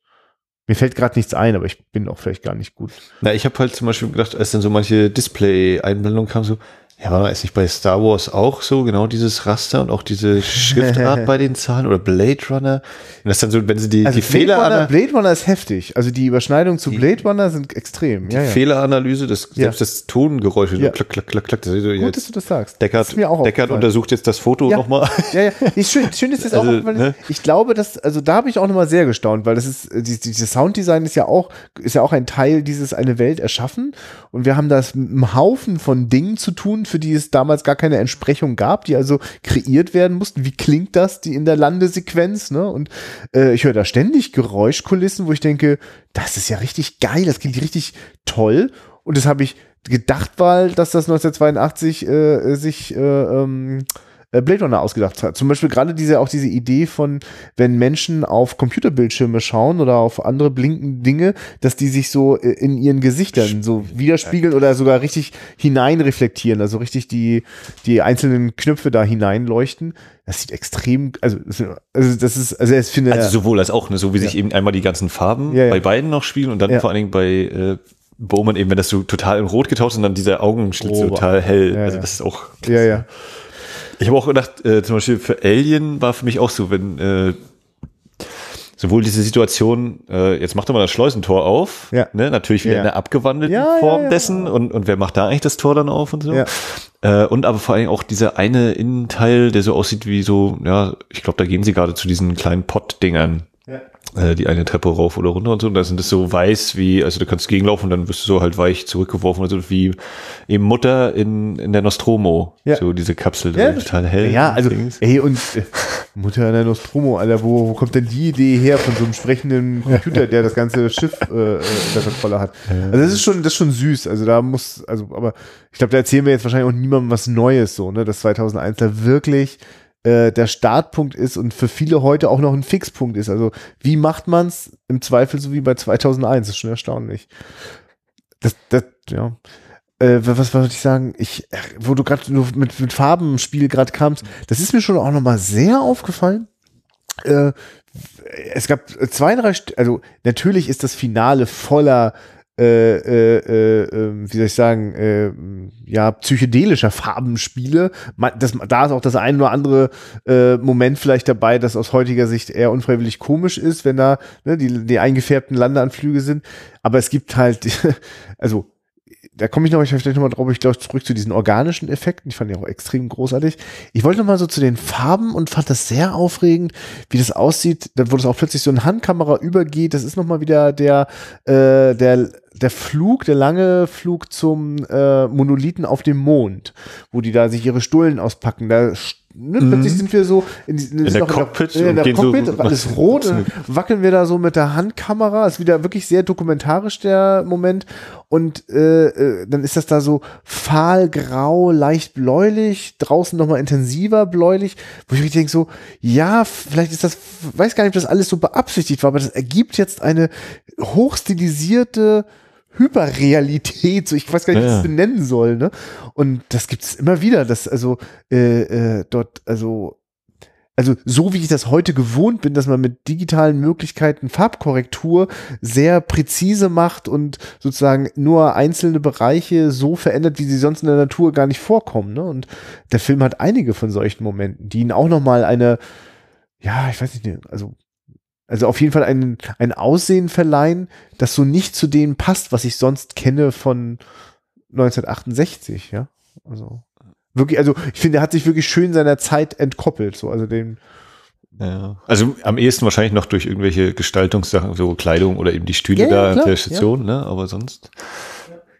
mir fällt gerade nichts ein, aber ich bin auch vielleicht gar nicht gut. Na, ich habe halt zum Beispiel gedacht, als dann so manche Display-Einblendungen kamen, so, ja, war es nicht bei Star Wars auch so, genau dieses Raster und auch diese Schriftart [laughs] bei den Zahlen oder Blade Runner? Und das dann so, wenn sie die, also die Blade Fehler. Runner, Blade Runner ist heftig. Also die Überschneidungen zu Blade Runner sind extrem. Die ja, ja. Fehleranalyse, das, ja. selbst das Tongeräusch, so klack, klack, klack, klack. Das Gut, jetzt, dass du das sagst. Deckard, das Deckard untersucht jetzt das Foto ja. nochmal. Ja, ja. Ist schön, schön ist das also, auch, weil ne? ich glaube, dass, also da habe ich auch nochmal sehr gestaunt, weil das ist, dieses Sounddesign ist ja auch, ist ja auch ein Teil dieses eine Welt erschaffen. Und wir haben das mit einem Haufen von Dingen zu tun, für die es damals gar keine Entsprechung gab, die also kreiert werden mussten. Wie klingt das, die in der Landesequenz? Ne? Und äh, ich höre da ständig Geräuschkulissen, wo ich denke, das ist ja richtig geil, das klingt richtig toll. Und das habe ich gedacht, weil, dass das 1982 äh, sich äh, ähm, äh, Blade Runner ausgedacht hat. Zum Beispiel gerade diese, auch diese Idee von, wenn Menschen auf Computerbildschirme schauen oder auf andere blinkende Dinge, dass die sich so äh, in ihren Gesichtern so widerspiegeln oder sogar richtig hineinreflektieren, also richtig die, die einzelnen Knöpfe da hineinleuchten. Das sieht extrem, also, also das ist, also ich finde. Also sowohl als auch, ne, so wie ja. sich eben einmal die ganzen Farben ja, ja. bei beiden noch spielen und dann vor allen Dingen bei äh, Bowman eben, wenn das so total in Rot getaucht ist und dann dieser Augenschlitz oh, total hell. also das ist auch. Ja, ja. Ich habe auch gedacht, äh, zum Beispiel für Alien war für mich auch so, wenn äh, sowohl diese Situation, äh, jetzt macht er mal das Schleusentor auf, ja. ne, natürlich wieder ja. in der abgewandelten ja, Form dessen und, und wer macht da eigentlich das Tor dann auf und so. Äh, und aber vor allem auch dieser eine Innenteil, der so aussieht wie so, ja, ich glaube, da gehen sie gerade zu diesen kleinen Pott-Dingern. Äh, die eine Treppe rauf oder runter und so. Und da sind es so weiß wie, also du kannst gegenlaufen und dann wirst du so halt weich zurückgeworfen, also wie eben Mutter in, in der Nostromo. Ja. So diese Kapsel, ja, total hell. Ja, also, ey, und äh, Mutter in der Nostromo, Alter, wo, wo kommt denn die Idee her von so einem sprechenden Computer, der das ganze Schiff äh, äh der Kontrolle hat? Also das ist schon, das ist schon süß. Also da muss, also, aber ich glaube, da erzählen wir jetzt wahrscheinlich auch niemandem was Neues so, ne, dass 2001 da wirklich äh, der Startpunkt ist und für viele heute auch noch ein Fixpunkt ist. Also wie macht man es im Zweifel so wie bei 2001? Das ist schon erstaunlich. Das, das, ja. Äh, was wollte ich sagen? Ich, wo du gerade mit, mit Farbenspiel gerade kamst, das ist mir schon auch nochmal sehr aufgefallen. Äh, es gab zwei, drei, St also natürlich ist das Finale voller äh, äh, äh, wie soll ich sagen, äh, ja, psychedelischer Farbenspiele. Das, da ist auch das ein oder andere äh, Moment vielleicht dabei, das aus heutiger Sicht eher unfreiwillig komisch ist, wenn da ne, die, die eingefärbten Landeanflüge sind. Aber es gibt halt, [laughs] also da komme ich noch, ich vielleicht nochmal drauf, ich glaube, zurück zu diesen organischen Effekten. Ich fand die auch extrem großartig. Ich wollte nochmal so zu den Farben und fand das sehr aufregend, wie das aussieht, wo das auch plötzlich so eine Handkamera übergeht. Das ist nochmal wieder der, äh, der, der Flug, der lange Flug zum äh, Monolithen auf dem Mond, wo die da sich ihre Stullen auspacken. Da Ne, mhm. Plötzlich sind wir so in, in, in der Cockpit, in der, in der Cockpit so alles rot, und [laughs] wackeln wir da so mit der Handkamera. Ist wieder wirklich sehr dokumentarisch der Moment. Und äh, äh, dann ist das da so fahlgrau, leicht bläulich, draußen nochmal intensiver bläulich, wo ich mich denke so, ja, vielleicht ist das, weiß gar nicht, ob das alles so beabsichtigt war, aber das ergibt jetzt eine hochstilisierte Hyperrealität, so ich weiß gar nicht, ja, wie ich das benennen soll, ne? Und das gibt es immer wieder, dass also äh, äh, dort, also also so wie ich das heute gewohnt bin, dass man mit digitalen Möglichkeiten Farbkorrektur sehr präzise macht und sozusagen nur einzelne Bereiche so verändert, wie sie sonst in der Natur gar nicht vorkommen. Ne? Und der Film hat einige von solchen Momenten, die ihn auch noch mal eine, ja, ich weiß nicht, also also auf jeden Fall ein, ein Aussehen verleihen, das so nicht zu dem passt, was ich sonst kenne von 1968, ja. Also wirklich, also ich finde, er hat sich wirklich schön seiner Zeit entkoppelt, so, also den. Ja. Also am ehesten wahrscheinlich noch durch irgendwelche Gestaltungssachen, so Kleidung oder eben die Stühle ja, da ja, klar, der Station, ja. ne? Aber sonst,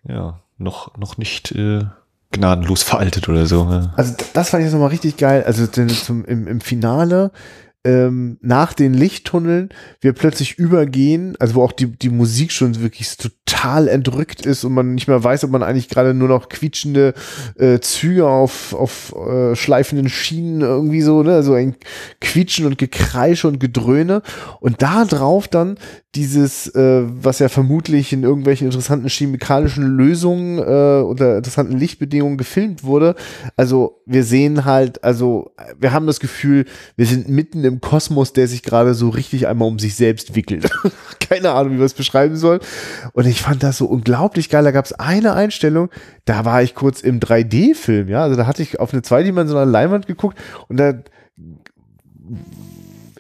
ja, noch, noch nicht äh, gnadenlos veraltet oder so. Ja. Also das fand ich jetzt nochmal richtig geil. Also zum, im, im Finale ähm, nach den Lichttunneln wir plötzlich übergehen, also wo auch die, die Musik schon wirklich total entrückt ist und man nicht mehr weiß, ob man eigentlich gerade nur noch quietschende äh, Züge auf, auf äh, schleifenden Schienen irgendwie so, ne, so ein Quietschen und Gekreische und Gedröhne. Und da drauf dann dieses, äh, was ja vermutlich in irgendwelchen interessanten chemikalischen Lösungen äh, unter interessanten Lichtbedingungen gefilmt wurde. Also wir sehen halt, also wir haben das Gefühl, wir sind mitten im Kosmos, der sich gerade so richtig einmal um sich selbst wickelt. [laughs] Keine Ahnung, wie man es beschreiben soll. Und ich fand das so unglaublich geil. Da gab es eine Einstellung, da war ich kurz im 3D-Film, ja. Also da hatte ich auf eine zweidimensionale Leinwand geguckt und da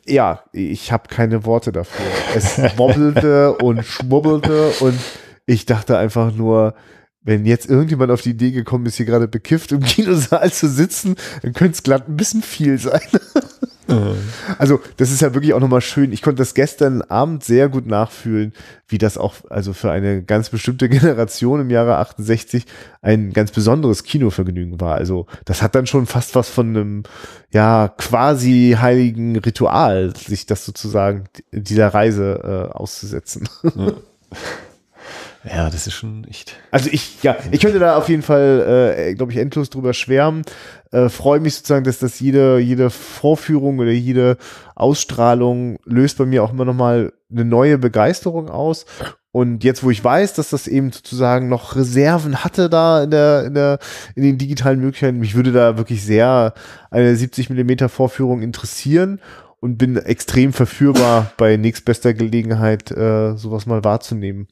ja, ich habe keine Worte dafür. Es [laughs] wobbelte und schwubbelte und ich dachte einfach nur, wenn jetzt irgendjemand auf die Idee gekommen ist, hier gerade bekifft im Kinosaal zu sitzen, dann könnte es glatt ein bisschen viel sein. [laughs] [laughs] Also, das ist ja wirklich auch nochmal schön. Ich konnte das gestern Abend sehr gut nachfühlen, wie das auch, also für eine ganz bestimmte [laughs] Generation im Jahre 68 ein ganz besonderes Kinovergnügen war. Also, das hat dann schon fast was von einem, ja, quasi heiligen Ritual, sich das sozusagen dieser Reise äh, auszusetzen. Ja. [laughs] Ja, das ist schon echt. Also ich, ja, ich könnte da auf jeden Fall, äh, glaube ich, endlos drüber schwärmen. Äh, Freue mich sozusagen, dass das jede, jede Vorführung oder jede Ausstrahlung löst bei mir auch immer nochmal eine neue Begeisterung aus. Und jetzt, wo ich weiß, dass das eben sozusagen noch Reserven hatte da in der, in der, in den digitalen Möglichkeiten, mich würde da wirklich sehr eine 70 Millimeter Vorführung interessieren und bin extrem verführbar bei nächstbester Gelegenheit, äh, sowas mal wahrzunehmen.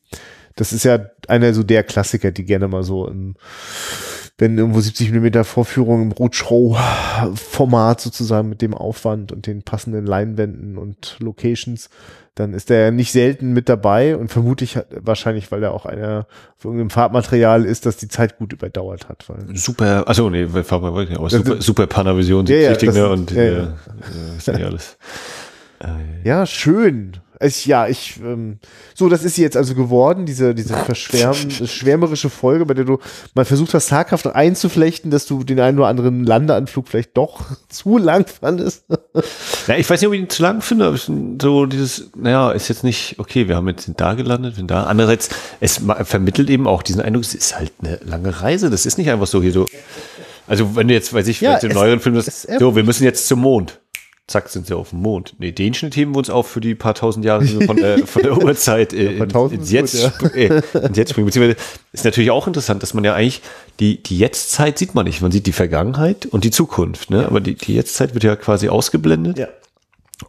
Das ist ja einer so der Klassiker, die gerne mal so im, wenn irgendwo 70 mm Vorführung im Roadshow-Format sozusagen mit dem Aufwand und den passenden Leinwänden und Locations, dann ist der nicht selten mit dabei und vermutlich wahrscheinlich, weil er auch einer von irgendeinem Farbmaterial ist, dass die Zeit gut überdauert hat. Super, also nee, Farbmaterial, aber super, super Panavision, ja, ja, das, und ja, ja. Äh, ist ja alles. Ja, schön. Ich, ja, ich, ähm, so, das ist sie jetzt also geworden, diese, diese verschwärm, schwärmerische Folge, bei der du mal versucht hast, zaghaft einzuflechten, dass du den einen oder anderen Landeanflug vielleicht doch [laughs] zu lang fandest. ja, ich weiß nicht, ob ich ihn zu lang finde, aber so dieses, naja, ist jetzt nicht, okay, wir haben jetzt sind da gelandet, sind da. Andererseits, es vermittelt eben auch diesen Eindruck, es ist halt eine lange Reise, das ist nicht einfach so hier so, Also wenn du jetzt, weiß ich, ja, vielleicht im neueren Film das, so, wir müssen jetzt zum Mond zack, sind sie auf dem Mond. Nee, den Schnitt heben wir uns auf für die paar tausend Jahre von der, von der [laughs] Urzeit äh, in, ins, Jetzt, gut, ja. äh, ins Jetzt springen. Beziehungsweise ist natürlich auch interessant, dass man ja eigentlich die, die Jetztzeit sieht man nicht. Man sieht die Vergangenheit und die Zukunft, ne? Aber die, die Jetztzeit wird ja quasi ausgeblendet. Ja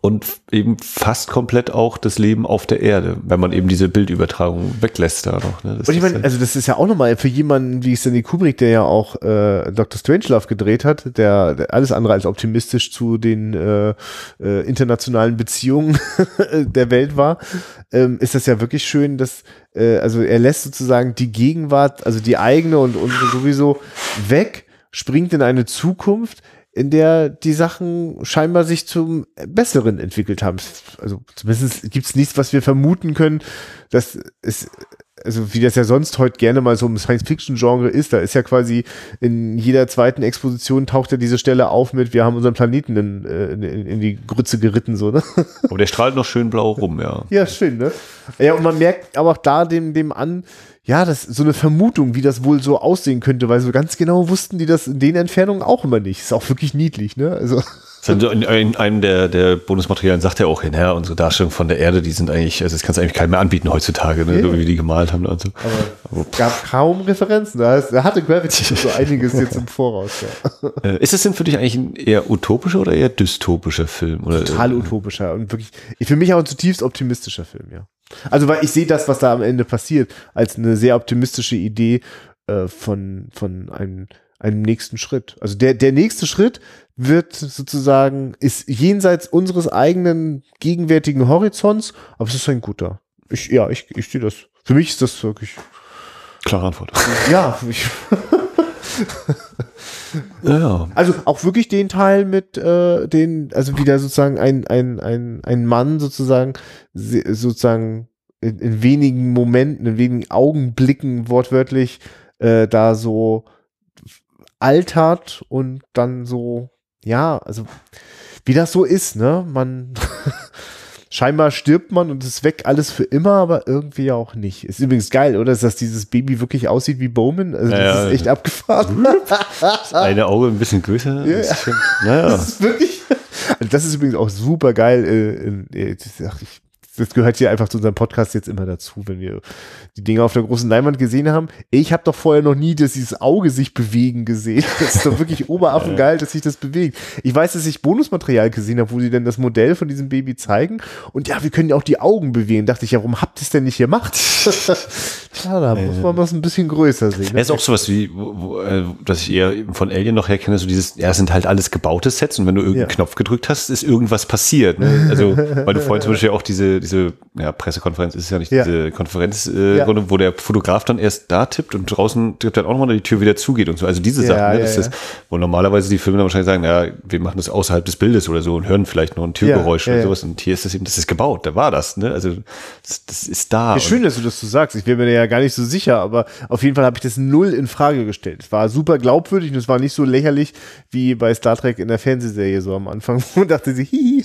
und eben fast komplett auch das Leben auf der Erde, wenn man eben diese Bildübertragung weglässt da noch. Ne? und ich meine, also das ist ja auch nochmal für jemanden wie Stanley Kubrick, der ja auch äh, Dr. Strangelove gedreht hat, der, der alles andere als optimistisch zu den äh, äh, internationalen Beziehungen [laughs] der Welt war, ähm, ist das ja wirklich schön, dass äh, also er lässt sozusagen die Gegenwart, also die eigene und unsere sowieso weg, springt in eine Zukunft, in der die Sachen scheinbar sich zum Besseren entwickelt haben. Also zumindest gibt es nichts, was wir vermuten können, dass es, also wie das ja sonst heute gerne mal so im Science-Fiction-Genre ist, da ist ja quasi in jeder zweiten Exposition taucht ja diese Stelle auf mit, wir haben unseren Planeten in, äh, in, in die Grütze geritten, so, ne? Aber der strahlt noch schön blau rum, ja. Ja, schön, ne? Ja, und man merkt aber auch da dem, dem an, ja, das so eine Vermutung, wie das wohl so aussehen könnte, weil so ganz genau wussten die das in den Entfernungen auch immer nicht. Ist auch wirklich niedlich, ne? Also. In, in einem der, der Bonusmaterialien sagt er auch hin, ja, unsere Darstellung von der Erde, die sind eigentlich, also das kannst du eigentlich keinem mehr anbieten heutzutage, ne, ja. wie die gemalt haben. Also. Aber es gab kaum Referenzen. Da, da hatte Gravity [laughs] so einiges jetzt im Voraus. Ja. Äh, ist es denn für dich eigentlich ein eher utopischer oder eher dystopischer Film? Oder, Total utopischer und wirklich, für mich auch ein zutiefst optimistischer Film, ja. Also, weil ich sehe das, was da am Ende passiert, als eine sehr optimistische Idee äh, von, von einem, einem nächsten Schritt. Also der, der nächste Schritt wird sozusagen, ist jenseits unseres eigenen gegenwärtigen Horizonts, aber es ist ein guter. Ich, ja, ich, ich sehe das. Für mich ist das wirklich. Klare Antwort. Ja, ich. [laughs] ja. Also auch wirklich den Teil mit äh, den, also wieder sozusagen ein, ein, ein, ein Mann sozusagen, sozusagen in, in wenigen Momenten, in wenigen Augenblicken wortwörtlich äh, da so altert und dann so, ja, also wie das so ist, ne? Man [laughs] scheinbar stirbt man und ist weg, alles für immer, aber irgendwie auch nicht. Ist übrigens geil, oder? Dass dieses Baby wirklich aussieht wie Bowman. Also das ja, ist echt abgefahren. [laughs] Das eine Auge ein bisschen größer. Ja, schon, naja. Das ist wirklich. Also das ist übrigens auch super geil. Äh, äh, ich das gehört hier einfach zu unserem Podcast jetzt immer dazu, wenn wir die Dinge auf der großen Leinwand gesehen haben. Ich habe doch vorher noch nie dass dieses Auge sich bewegen gesehen. Das ist doch wirklich [laughs] oberaffengeil, dass sich das bewegt. Ich weiß, dass ich Bonusmaterial gesehen habe, wo sie dann das Modell von diesem Baby zeigen. Und ja, wir können ja auch die Augen bewegen. Dachte ich, ja, warum habt ihr es denn nicht gemacht? [laughs] Tja, da muss man was ein bisschen größer sehen. Er ist auch sowas wie, wo, wo, äh, dass ich eher von Alien noch herkenne, so dieses, ja, es sind halt alles gebaute Sets und wenn du irgendeinen ja. Knopf gedrückt hast, ist irgendwas passiert. Ne? Also, [laughs] weil du vorhin zum Beispiel auch diese, diese ja, Pressekonferenz ist ja nicht ja. diese Konferenz, äh, ja. wo der Fotograf dann erst da tippt und draußen tippt dann auch nochmal die Tür wieder zugeht und so. Also diese Sachen, ne? das ist, wo normalerweise die Filme dann wahrscheinlich sagen, ja, wir machen das außerhalb des Bildes oder so und hören vielleicht noch ein Türgeräusch oder sowas. Und hier ist das eben, das ist gebaut, da war das, ne? Also das, das ist da. Schön, dass du das so sagst. Ich bin mir ja gar nicht so sicher, aber auf jeden Fall habe ich das null in Frage gestellt. Es war super glaubwürdig und es war nicht so lächerlich wie bei Star Trek in der Fernsehserie so am Anfang, [laughs] wo dachte sie, hihi,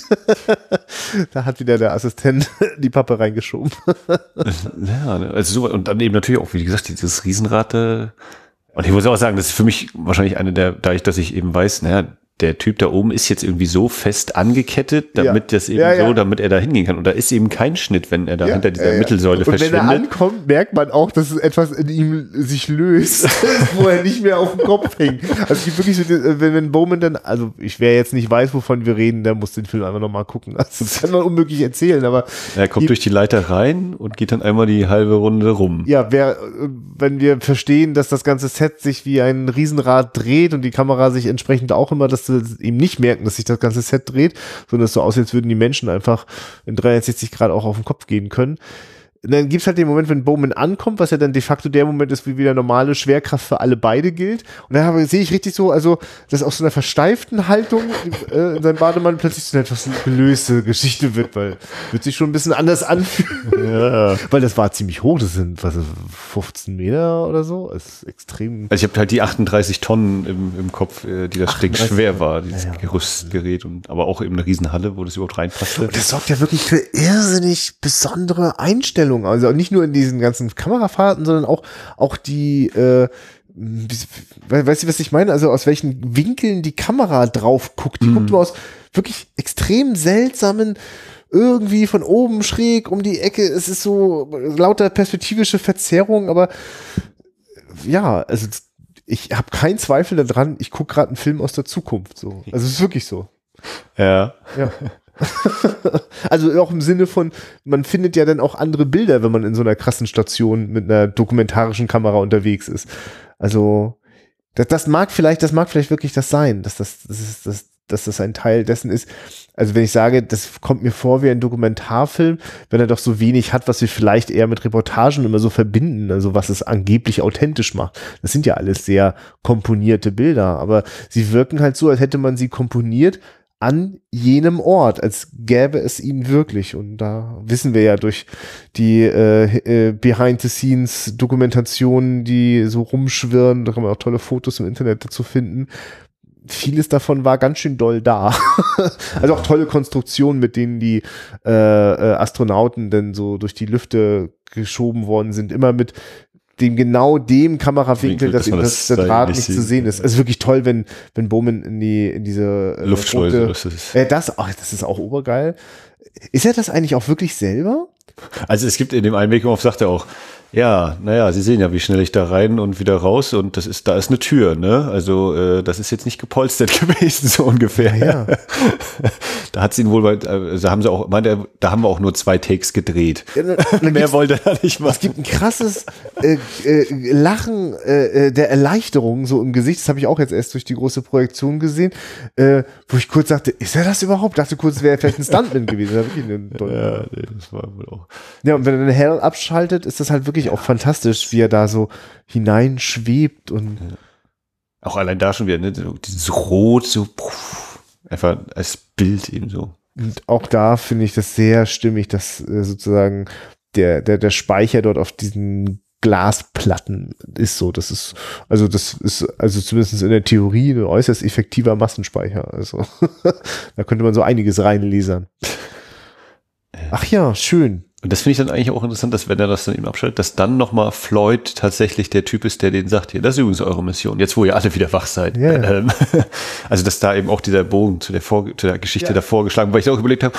[laughs] da hat wieder der Assistent [laughs] die Pappe reingeschoben. [laughs] ja, ne, also so, und dann eben natürlich auch, wie gesagt, dieses Riesenrad. Äh, und ich muss auch sagen, das ist für mich wahrscheinlich eine der, da ich, dass ich eben weiß, naja, der Typ da oben ist jetzt irgendwie so fest angekettet, damit ja. das eben ja, ja. so, damit er da hingehen kann. Und da ist eben kein Schnitt, wenn er da hinter dieser Mittelsäule und verschwindet. Und wenn er ankommt, merkt man auch, dass es etwas in ihm sich löst, [laughs] wo er nicht mehr auf dem Kopf hängt. Also es gibt wirklich so, wenn, wenn Bowman dann, also ich wer jetzt nicht weiß, wovon wir reden, der muss den Film einfach nochmal gucken. [laughs] Also das kann man unmöglich erzählen, aber. Er kommt die, durch die Leiter rein und geht dann einmal die halbe Runde rum. Ja, wer, wenn wir verstehen, dass das ganze Set sich wie ein Riesenrad dreht und die Kamera sich entsprechend auch immer das du eben nicht merken, dass sich das ganze Set dreht, sondern es so aussieht, als würden die Menschen einfach in 360 Grad auch auf den Kopf gehen können. Und dann gibt's halt den Moment, wenn Bowman ankommt, was ja dann de facto der Moment ist, wie wieder normale Schwerkraft für alle beide gilt. Und dann sehe ich richtig so, also, das aus so einer versteiften Haltung [laughs] äh, in seinem Bademann plötzlich so eine etwas gelöste Geschichte wird, weil wird sich schon ein bisschen anders anfühlen. [laughs] Ja. weil das war ziemlich hoch, das sind was 15 Meter oder so. Das ist extrem. Also ich habe halt die 38 Tonnen im, im Kopf, äh, die das Ding schwer war, dieses ja, ja. Gerüstgerät und aber auch eben eine Riesenhalle, wo das überhaupt reinpasste. Und das sorgt ja wirklich für irrsinnig besondere Einstellungen Einstellungen, also nicht nur in diesen ganzen Kamerafahrten, sondern auch, auch die, äh, weißt du, was ich meine? Also aus welchen Winkeln die Kamera drauf guckt. Die mhm. guckt immer aus wirklich extrem seltsamen, irgendwie von oben schräg um die Ecke. Es ist so lauter perspektivische Verzerrung, aber ja, also ich habe keinen Zweifel daran, ich gucke gerade einen Film aus der Zukunft. So. Also es ist wirklich so. Ja. Ja. [laughs] [laughs] also auch im Sinne von, man findet ja dann auch andere Bilder, wenn man in so einer krassen Station mit einer dokumentarischen Kamera unterwegs ist. Also das, das mag vielleicht, das mag vielleicht wirklich das sein, dass das, das ist, das, dass das ein Teil dessen ist. Also wenn ich sage, das kommt mir vor wie ein Dokumentarfilm, wenn er doch so wenig hat, was wir vielleicht eher mit Reportagen immer so verbinden, also was es angeblich authentisch macht. Das sind ja alles sehr komponierte Bilder, aber sie wirken halt so, als hätte man sie komponiert, an jenem Ort, als gäbe es ihn wirklich. Und da wissen wir ja durch die äh, äh, Behind-the-Scenes-Dokumentationen, die so rumschwirren, da kann man auch tolle Fotos im Internet dazu finden. Vieles davon war ganz schön doll da. [laughs] also auch tolle Konstruktionen, mit denen die äh, äh, Astronauten denn so durch die Lüfte geschoben worden sind. Immer mit dem genau dem Kamerawinkel, dass, dass, das, der Draht nicht, zu sehen ist. Es ist wirklich toll, wenn wenn Bowman in die in diese äh, Luftschleuse. Rote, äh, das, ach, das ist auch obergeil. Ist er das eigentlich auch wirklich selber? Also es gibt in dem Making-of sagt er auch, ja, naja, Sie sehen ja, wie schnell ich da rein und wieder raus und das ist, da ist eine Tür, ne? Also äh, das ist jetzt nicht gepolstert [laughs] gewesen, so ungefähr. Ja. [laughs] da hat sie ihn wohl, äh, da haben sie auch, meint er, da haben wir auch nur zwei Takes gedreht. Ja, [laughs] Mehr wollte er nicht machen. Es gibt ein krasses äh, äh, Lachen äh, äh, der Erleichterung so im Gesicht. Das habe ich auch jetzt erst durch die große Projektion gesehen, äh, wo ich kurz dachte, ist er das überhaupt? Dachte kurz, wäre vielleicht ein Stuntman gewesen. Ja, nee, das war wohl auch. Ja, und wenn er den Hell abschaltet, ist das halt wirklich wirklich auch fantastisch, wie er da so hineinschwebt und auch allein da schon wieder, ne, dieses Rot, so pff, einfach als Bild eben so. Und auch da finde ich das sehr stimmig, dass äh, sozusagen der, der, der Speicher dort auf diesen Glasplatten ist so. Das ist, also das ist, also zumindest in der Theorie ein äußerst effektiver Massenspeicher. Also [laughs] da könnte man so einiges reinlesern. Ach ja, schön. Und das finde ich dann eigentlich auch interessant, dass wenn er das dann eben abschaltet, dass dann nochmal Floyd tatsächlich der Typ ist, der den sagt, hier, das ist übrigens eure Mission, jetzt wo ihr alle wieder wach seid. Yeah. [laughs] Ähm, also dass da eben auch dieser Bogen zu der, Vor zu der Geschichte ja. davor geschlagen, weil ich auch überlegt habe,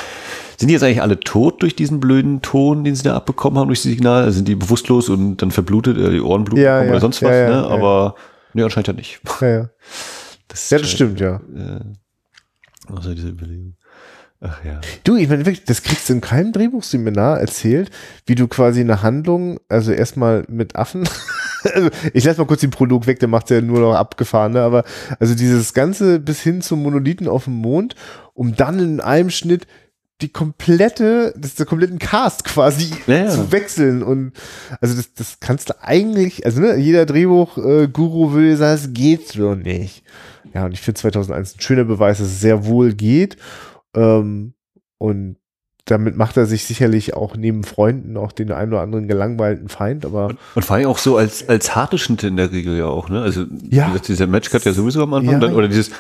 sind die jetzt eigentlich alle tot durch diesen blöden Ton, den sie da abbekommen haben durch das Signal? Also sind die bewusstlos und dann verblutet, äh, die Ohren bluten ja, ja, oder sonst was, ne? Aber nee, anscheinend ja nicht. Ja, ja. [laughs] Das, ja, das stimmt, ja. Äh, also diese Überlegung. Ach ja. Du, ich meine wirklich, das kriegst du in keinem Drehbuchseminar erzählt, wie du quasi eine Handlung, also erstmal mit Affen, [laughs] also ich lasse mal kurz den Prolog weg, der macht ja nur noch abgefahren, ne? aber also dieses Ganze bis hin zum Monolithen auf dem Mond, um dann in einem Schnitt die komplette, das der kompletten Cast quasi ja, zu wechseln und also das, das kannst du eigentlich, also ne, jeder Drehbuch-Guru würde sagen, es geht so nicht. Ja, und ich finde 2001 ein schöner Beweis, dass es sehr wohl geht ähm, und damit macht er sich sicherlich auch neben Freunden auch den einen oder anderen gelangweilten Feind, aber. Und, und vor allem auch so als, als harte Schnitte in der Regel ja auch, ne? Also, ja. dieser Matchcut ja sowieso am Anfang, ja. dann, oder dieses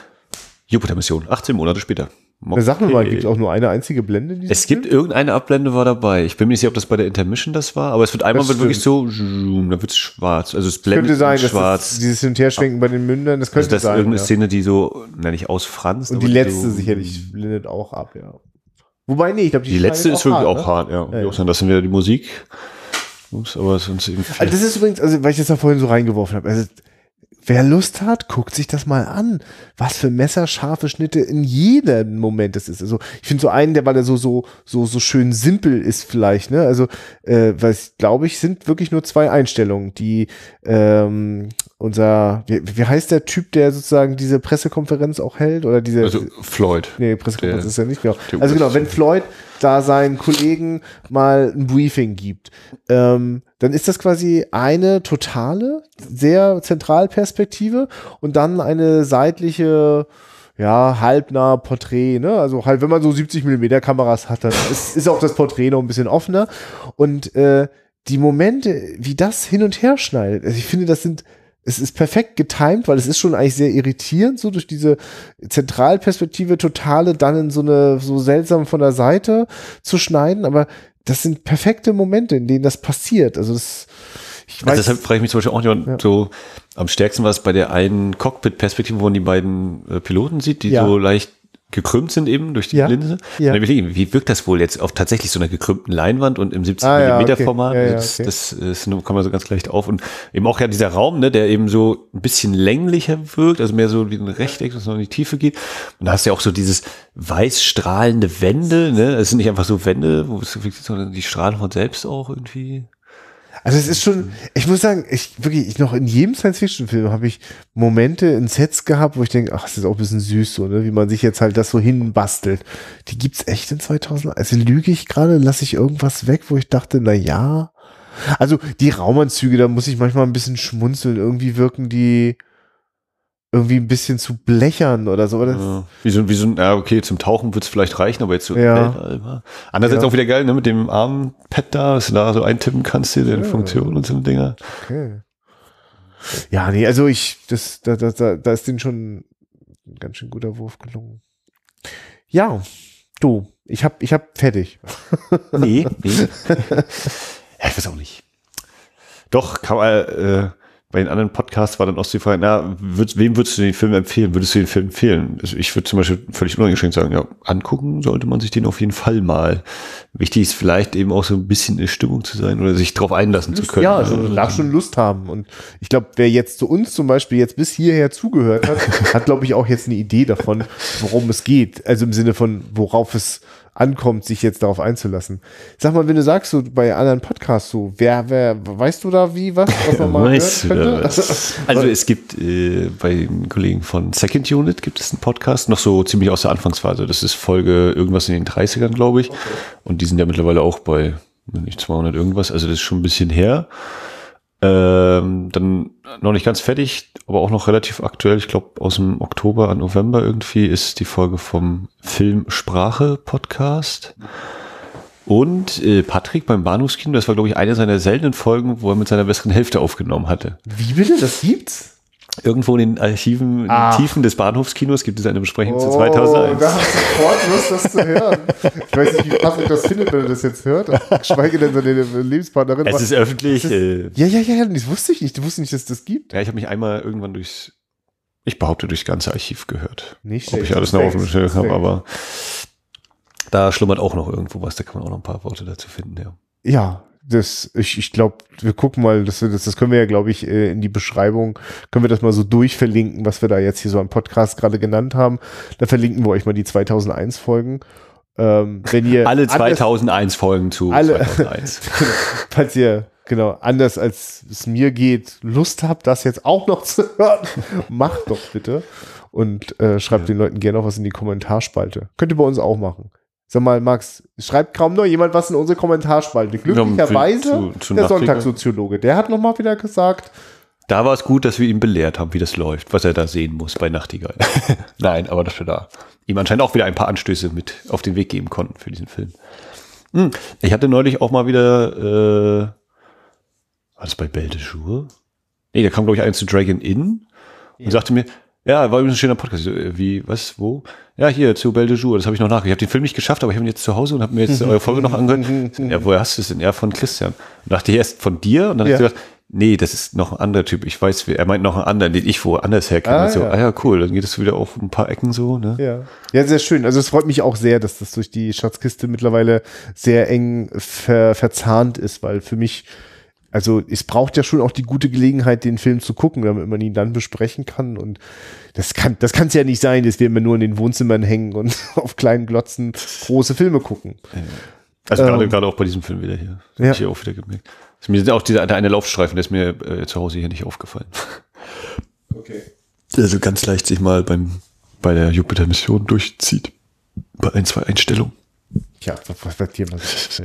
Jupiter-Mission, 18 Monate später. Okay. Sag mir mal, gibt es auch nur eine einzige Blende? Es gibt Film? irgendeine Abblende war dabei. Ich bin mir nicht sicher, ob das bei der Intermission das war, aber es wird einmal wird wirklich so, da wird es schwarz. Also es blendet könnte sein, schwarz. Das, dieses Hin- und Herschwenken bei den Mündern, das könnte also das sein. Das ist irgendeine ja. Szene, die so, nenne ich ausfranst. Und die letzte so, sicherlich blendet auch ab, ja. Wobei, nee, ich glaube, die, die letzte ist wirklich hart, auch hart, ja. ja, ja. Das sind wieder die Musik. Ups, aber sonst eben. Also das ist übrigens, also weil ich das da vorhin so reingeworfen habe. Also Wer Lust hat, guckt sich das mal an. Was für messerscharfe Schnitte in jedem Moment das ist. Also ich finde so einen, der weil er so so so so schön simpel ist vielleicht. Ne? Also äh, was glaube ich sind wirklich nur zwei Einstellungen, die ähm, unser wie, wie heißt der Typ, der sozusagen diese Pressekonferenz auch hält oder diese also Floyd. Nee, Pressekonferenz der, ist ja nicht genau. Also genau, wenn Floyd da seinen Kollegen mal ein Briefing gibt, ähm, dann ist das quasi eine totale, sehr Zentralperspektive und dann eine seitliche, ja, halbnah Porträt, ne? Also halt, wenn man so 70 Millimeter Kameras hat, dann ist, ist auch das Porträt noch ein bisschen offener. Und äh, die Momente, wie das hin und her schneidet, also ich finde, das sind es ist perfekt getimed, weil es ist schon eigentlich sehr irritierend, so durch diese Zentralperspektive totale dann in so eine, so seltsam von der Seite zu schneiden, aber das sind perfekte Momente, in denen das passiert. Also das, Ich weiß, also deshalb frage ich mich zum Beispiel auch nicht ja. so, am stärksten war es bei der einen Cockpit-Perspektive, wo man die beiden äh, Piloten sieht, die ja. so leicht gekrümmt sind eben durch die ja, Linse. Ja. Dann wie wirkt das wohl jetzt auf tatsächlich so einer gekrümmten Leinwand und im 70 ah, ja, okay. Format? Ja, das, okay. das, das, das kann man so ganz leicht auf. Und eben auch ja dieser Raum, ne, der eben so ein bisschen länglicher wirkt, also mehr so wie ein Rechteck, das noch in die Tiefe geht. Und da hast du ja auch so dieses weiß strahlende Wände, ne? Es sind nicht einfach so Wände, wo es sondern die strahlen von selbst auch irgendwie. Also es ist schon, ich muss sagen, ich wirklich, ich noch in jedem Science-Fiction-Film habe ich Momente in Sets gehabt, wo ich denke, ach, das ist auch ein bisschen süß so, ne, wie man sich jetzt halt das so hinbastelt. Die gibt's echt in 2000. Also lüge ich gerade, lasse ich irgendwas weg, wo ich dachte, na ja. Also die Raumanzüge, da muss ich manchmal ein bisschen schmunzeln. Irgendwie wirken die, irgendwie ein bisschen zu blechern oder so. Ja. Wie so, wie so, ja, okay, zum Tauchen wird es vielleicht reichen, aber jetzt so ja. Andererseits ja. auch wieder geil, ne, mit dem Armpad da, dass du da so eintippen kannst, hier, deine ja. Funktion und so Dinger. Okay. Ja, nee, also ich, das, da, da, da, da ist denen schon ein ganz schön guter Wurf gelungen. Ja, du, ich hab, ich hab fertig. Nee, [laughs] nee. ja, ich weiß auch nicht. Doch, kann man, äh, bei den anderen Podcasts war dann auch die Frage, na, würd, wem würdest du den Film empfehlen? Würdest du den Film empfehlen? Also ich würde zum Beispiel völlig uneingeschränkt sagen, ja, angucken sollte man sich den auf jeden Fall mal. Wichtig ist vielleicht eben auch so ein bisschen in Stimmung zu sein oder sich darauf einlassen Lust, zu können. Ja, also darf schon Lust haben. Und ich glaube, wer jetzt zu uns zum Beispiel jetzt bis hierher zugehört hat, [laughs] hat, glaube ich, auch jetzt eine Idee davon, worum es geht. Also im Sinne von, worauf es ankommt, sich jetzt darauf einzulassen. Sag mal, wenn du sagst, so bei anderen Podcasts so, wer, wer, weißt du da wie, was, was man mal weißt hören könnte? Also es gibt äh, bei den Kollegen von Second Unit gibt es einen Podcast, noch so ziemlich aus der Anfangsphase. Das ist Folge irgendwas in den 30ern, glaube ich. Okay. Und die sind ja mittlerweile auch bei, nicht 200 irgendwas, also das ist schon ein bisschen her. Ähm, dann noch nicht ganz fertig, aber auch noch relativ aktuell. Ich glaube, aus dem Oktober an November irgendwie ist die Folge vom Film Sprache Podcast. Und äh, Patrick beim Bahnhofskino, das war, glaube ich, eine seiner seltenen Folgen, wo er mit seiner besseren Hälfte aufgenommen hatte. Wie bitte? Das gibt's? Irgendwo in den Archiven, in ah. Tiefen des Bahnhofskinos gibt es eine Besprechung oh, zu 2001. Da hast du sofort Lust, das zu hören. Ich weiß nicht, wie Patrick das findet, wenn er das jetzt hört. Schweige denn seine Lebenspartnerin. Es ist öffentlich. Ist, äh, ja, ja, ja, das wusste ich nicht. Du wusstest nicht, dass es das gibt. Ja, ich habe mich einmal irgendwann durchs, ich behaupte, durchs ganze Archiv gehört. Nicht Ob ich alles noch auf dem Schirm habe, aber da schlummert auch noch irgendwo was. Da kann man auch noch ein paar Worte dazu finden, ja. Ja, das, ich, ich glaube, wir gucken mal, das, das, das können wir ja, glaube ich, äh, in die Beschreibung, können wir das mal so durchverlinken, was wir da jetzt hier so am Podcast gerade genannt haben. Da verlinken wir euch mal die 2001 Folgen. Ähm, wenn ihr alle 2001 Folgen zu alle, 2001. [laughs] falls ihr genau anders als es mir geht Lust habt, das jetzt auch noch zu hören, [laughs] macht doch bitte und äh, schreibt ja. den Leuten gerne noch was in die Kommentarspalte. Könnt ihr bei uns auch machen. Sag mal, Max, schreibt kaum noch jemand was in unsere Kommentarspalte. Glücklicherweise zu, zu der Sonntagssoziologe, der hat nochmal wieder gesagt. Da war es gut, dass wir ihn belehrt haben, wie das läuft, was er da sehen muss bei Nachtigall. [laughs] Nein, aber dass wir da ihm anscheinend auch wieder ein paar Anstöße mit auf den Weg geben konnten für diesen Film. Hm. Ich hatte neulich auch mal wieder, äh, war das bei Belle de Jour? Nee, da kam, glaube ich, eins zu Dragon Inn und ja. sagte mir, ja, war übrigens ein schöner Podcast. Äh, wie, was, wo? Ja, hier, zu Belle de Jour, das habe ich noch nachgeguckt. Ich habe den Film nicht geschafft, aber ich habe ihn jetzt zu Hause und habe mir jetzt eure Folge noch angehört. [laughs] ja, woher hast du es denn? Ja, von Christian. Und dachte ich erst von dir und dann ja. habe ich gedacht, nee, das ist noch ein anderer Typ. Ich weiß, er meint noch einen anderen, den ich woanders herkenne. Ah, so, ja. ah ja, cool, dann geht es wieder auf ein paar Ecken so, ne? Ja. Ja, sehr schön. Also es freut mich auch sehr, dass das durch die Schatzkiste mittlerweile sehr eng ver verzahnt ist, weil für mich also es braucht ja schon auch die gute Gelegenheit, den Film zu gucken, damit man ihn dann besprechen kann. Und das kann das kann es ja nicht sein, dass wir immer nur in den Wohnzimmern hängen und [laughs] auf kleinen Glotzen große Filme gucken. Also ähm, gerade gerade auch bei diesem Film wieder hier. Das ja. ich hier auch wieder gemerkt. Also mir sind auch dieser der eine Laufstreifen, der ist mir äh, zu Hause hier nicht aufgefallen. [laughs] Okay. Also ganz leicht sich mal beim bei der Jupiter-Mission durchzieht. Bei ein, zwei Einstellungen. Ja, was wird hier was?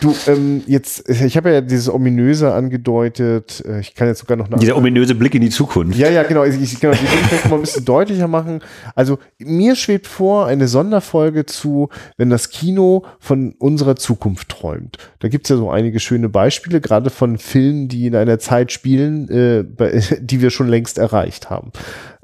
Du, ähm, jetzt, ich habe ja dieses ominöse angedeutet. Äh, ich kann jetzt sogar noch eine Dieser ominöse Blick in die Zukunft. Ja, ja, genau. Ich, ich genau, die vielleicht mal ein bisschen deutlicher machen. Also mir schwebt vor eine Sonderfolge zu, wenn das Kino von unserer Zukunft träumt. Da gibt's ja so einige schöne Beispiele, gerade von Filmen, die in einer Zeit spielen, äh, [laughs] die wir schon längst erreicht haben.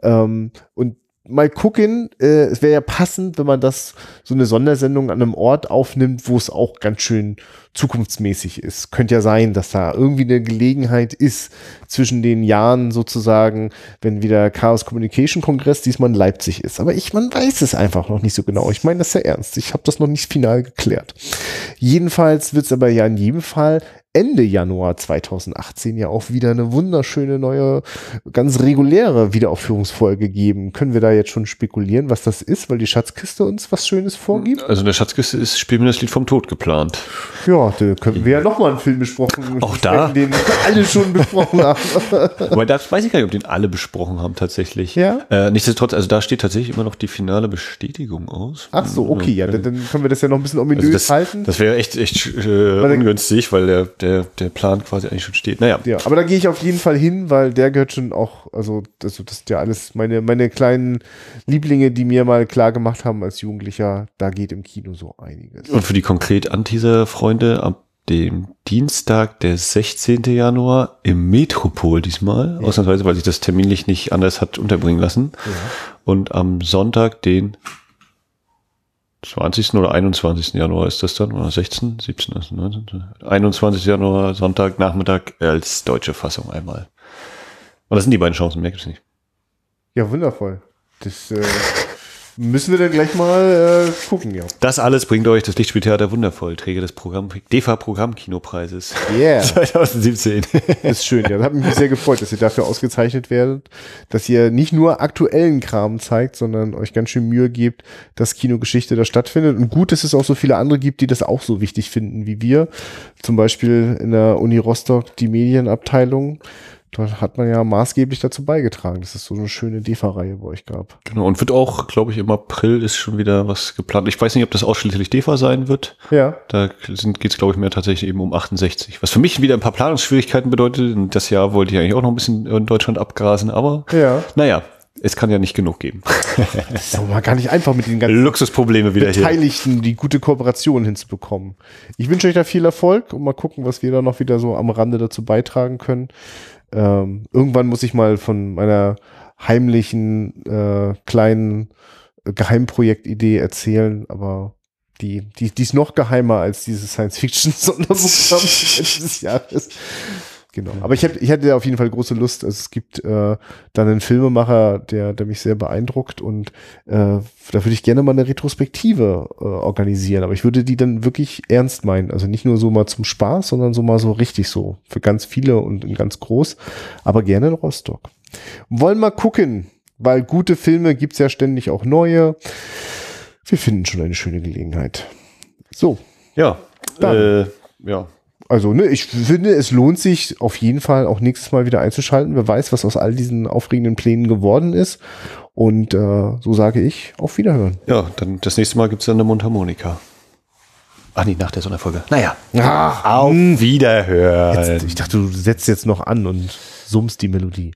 Ähm, und mal gucken, äh, es wäre ja passend, wenn man das so eine Sondersendung an einem Ort aufnimmt, wo es auch ganz schön zukunftsmäßig ist. Könnte ja sein, dass da irgendwie eine Gelegenheit ist zwischen den Jahren sozusagen, wenn wieder Chaos Communication Kongress diesmal in Leipzig ist. Aber ich, man weiß es einfach noch nicht so genau. Ich meine das sehr ernst. Ich habe das noch nicht final geklärt. Jedenfalls wird es aber ja in jedem Fall Ende Januar 2018 ja auch wieder eine wunderschöne neue, ganz reguläre Wiederaufführungsfolge geben. Können wir da jetzt schon spekulieren, was das ist, weil die Schatzkiste uns was Schönes vorgibt? Also in der Schatzkiste ist Spiel mir das Lied vom Tod geplant. Ja, da können wir ja nochmal einen Film besprochen. Auch da? Den alle schon besprochen haben. [laughs] Wobei, da weiß ich gar nicht, ob den alle besprochen haben tatsächlich. Ja? Äh, nichtsdestotrotz, also da steht tatsächlich immer noch die finale Bestätigung aus. Ach so, okay, ja, dann, dann können wir das ja noch ein bisschen ominös Also das, halten. das wäre echt, echt äh, Weil- ungünstig, weil der, der, der Plan quasi eigentlich schon steht. Naja, Ja, aber da gehe ich auf jeden Fall hin, weil der gehört schon auch, also das, das sind ja alles meine, meine kleinen Lieblinge, die mir mal klar gemacht haben als Jugendlicher, da geht im Kino so einiges. Und für die konkret Anteaser-Freunde, ab dem Dienstag, der 16. Januar, im Metropol diesmal, ausnahmsweise, weil sich das terminlich nicht anders hat unterbringen lassen. Und am Sonntag, den 20. oder 21. Januar ist das dann, oder 16, 17, 18, 19, 21. Januar, Sonntag, Nachmittag als deutsche Fassung einmal. Und das sind die beiden Chancen, mehr gibt's nicht. Ja, wundervoll. Das äh, müssen wir dann gleich mal äh, gucken, ja. Das alles bringt euch das Lichtspieltheater wundervoll, Träger des Programm, DEFA-Programmkinopreises Yeah. [laughs] 2017. Das ist schön, ja. Das hat mich sehr gefreut, dass ihr dafür ausgezeichnet werdet, dass ihr nicht nur aktuellen Kram zeigt, sondern euch ganz schön Mühe gebt, dass Kinogeschichte da stattfindet. Und gut, dass es auch so viele andere gibt, die das auch so wichtig finden wie wir. Zum Beispiel in der Uni Rostock die Medienabteilung. Dort hat man ja maßgeblich dazu beigetragen, dass es so eine schöne DEFA-Reihe bei euch gab. Genau, und wird auch, glaube ich, im April ist schon wieder was geplant. Ich weiß nicht, ob das ausschließlich DEFA sein wird. Ja. Da geht es, glaube ich, mehr tatsächlich eben um 68. Was für mich wieder ein paar Planungsschwierigkeiten bedeutet. Das Jahr wollte ich eigentlich auch noch ein bisschen in Deutschland abgrasen, aber Ja. naja, es kann ja nicht genug geben. Das ist aber mal gar nicht einfach mit den ganzen Luxusprobleme wieder hier. Beteiligten die gute Kooperation hinzubekommen. Ich wünsche euch da viel Erfolg und mal gucken, was wir da noch wieder so am Rande dazu beitragen können. Ähm, irgendwann muss ich mal von meiner heimlichen äh, kleinen Geheimprojektidee erzählen, aber die, die, die ist noch geheimer als dieses Science-Fiction-Sonderprogramm [laughs] dieses Jahres. Genau. Aber ich, hab, ich hatte auf jeden Fall große Lust. Also es gibt äh, dann einen Filmemacher, der, der mich sehr beeindruckt und äh, da würde ich gerne mal eine Retrospektive äh, organisieren. Aber ich würde die dann wirklich ernst meinen. Also nicht nur so mal zum Spaß, sondern so mal so richtig so. Für ganz viele und in ganz groß. Aber gerne in Rostock. Wollen mal gucken, weil gute Filme gibt's ja ständig auch neue. Wir finden schon eine schöne Gelegenheit. So, Ja, Dann. äh, ja. Also, ne, ich finde, es lohnt sich auf jeden Fall auch nächstes Mal wieder einzuschalten. Wer weiß, was aus all diesen aufregenden Plänen geworden ist. Und äh, so sage ich, auf Wiederhören. Ja, dann das nächste Mal gibt's dann eine Mundharmonika. Ach nee, nach der Sonderfolge. Naja, Ah, auf Wiederhören. ich dachte, du setzt jetzt noch an und summst die Melodie.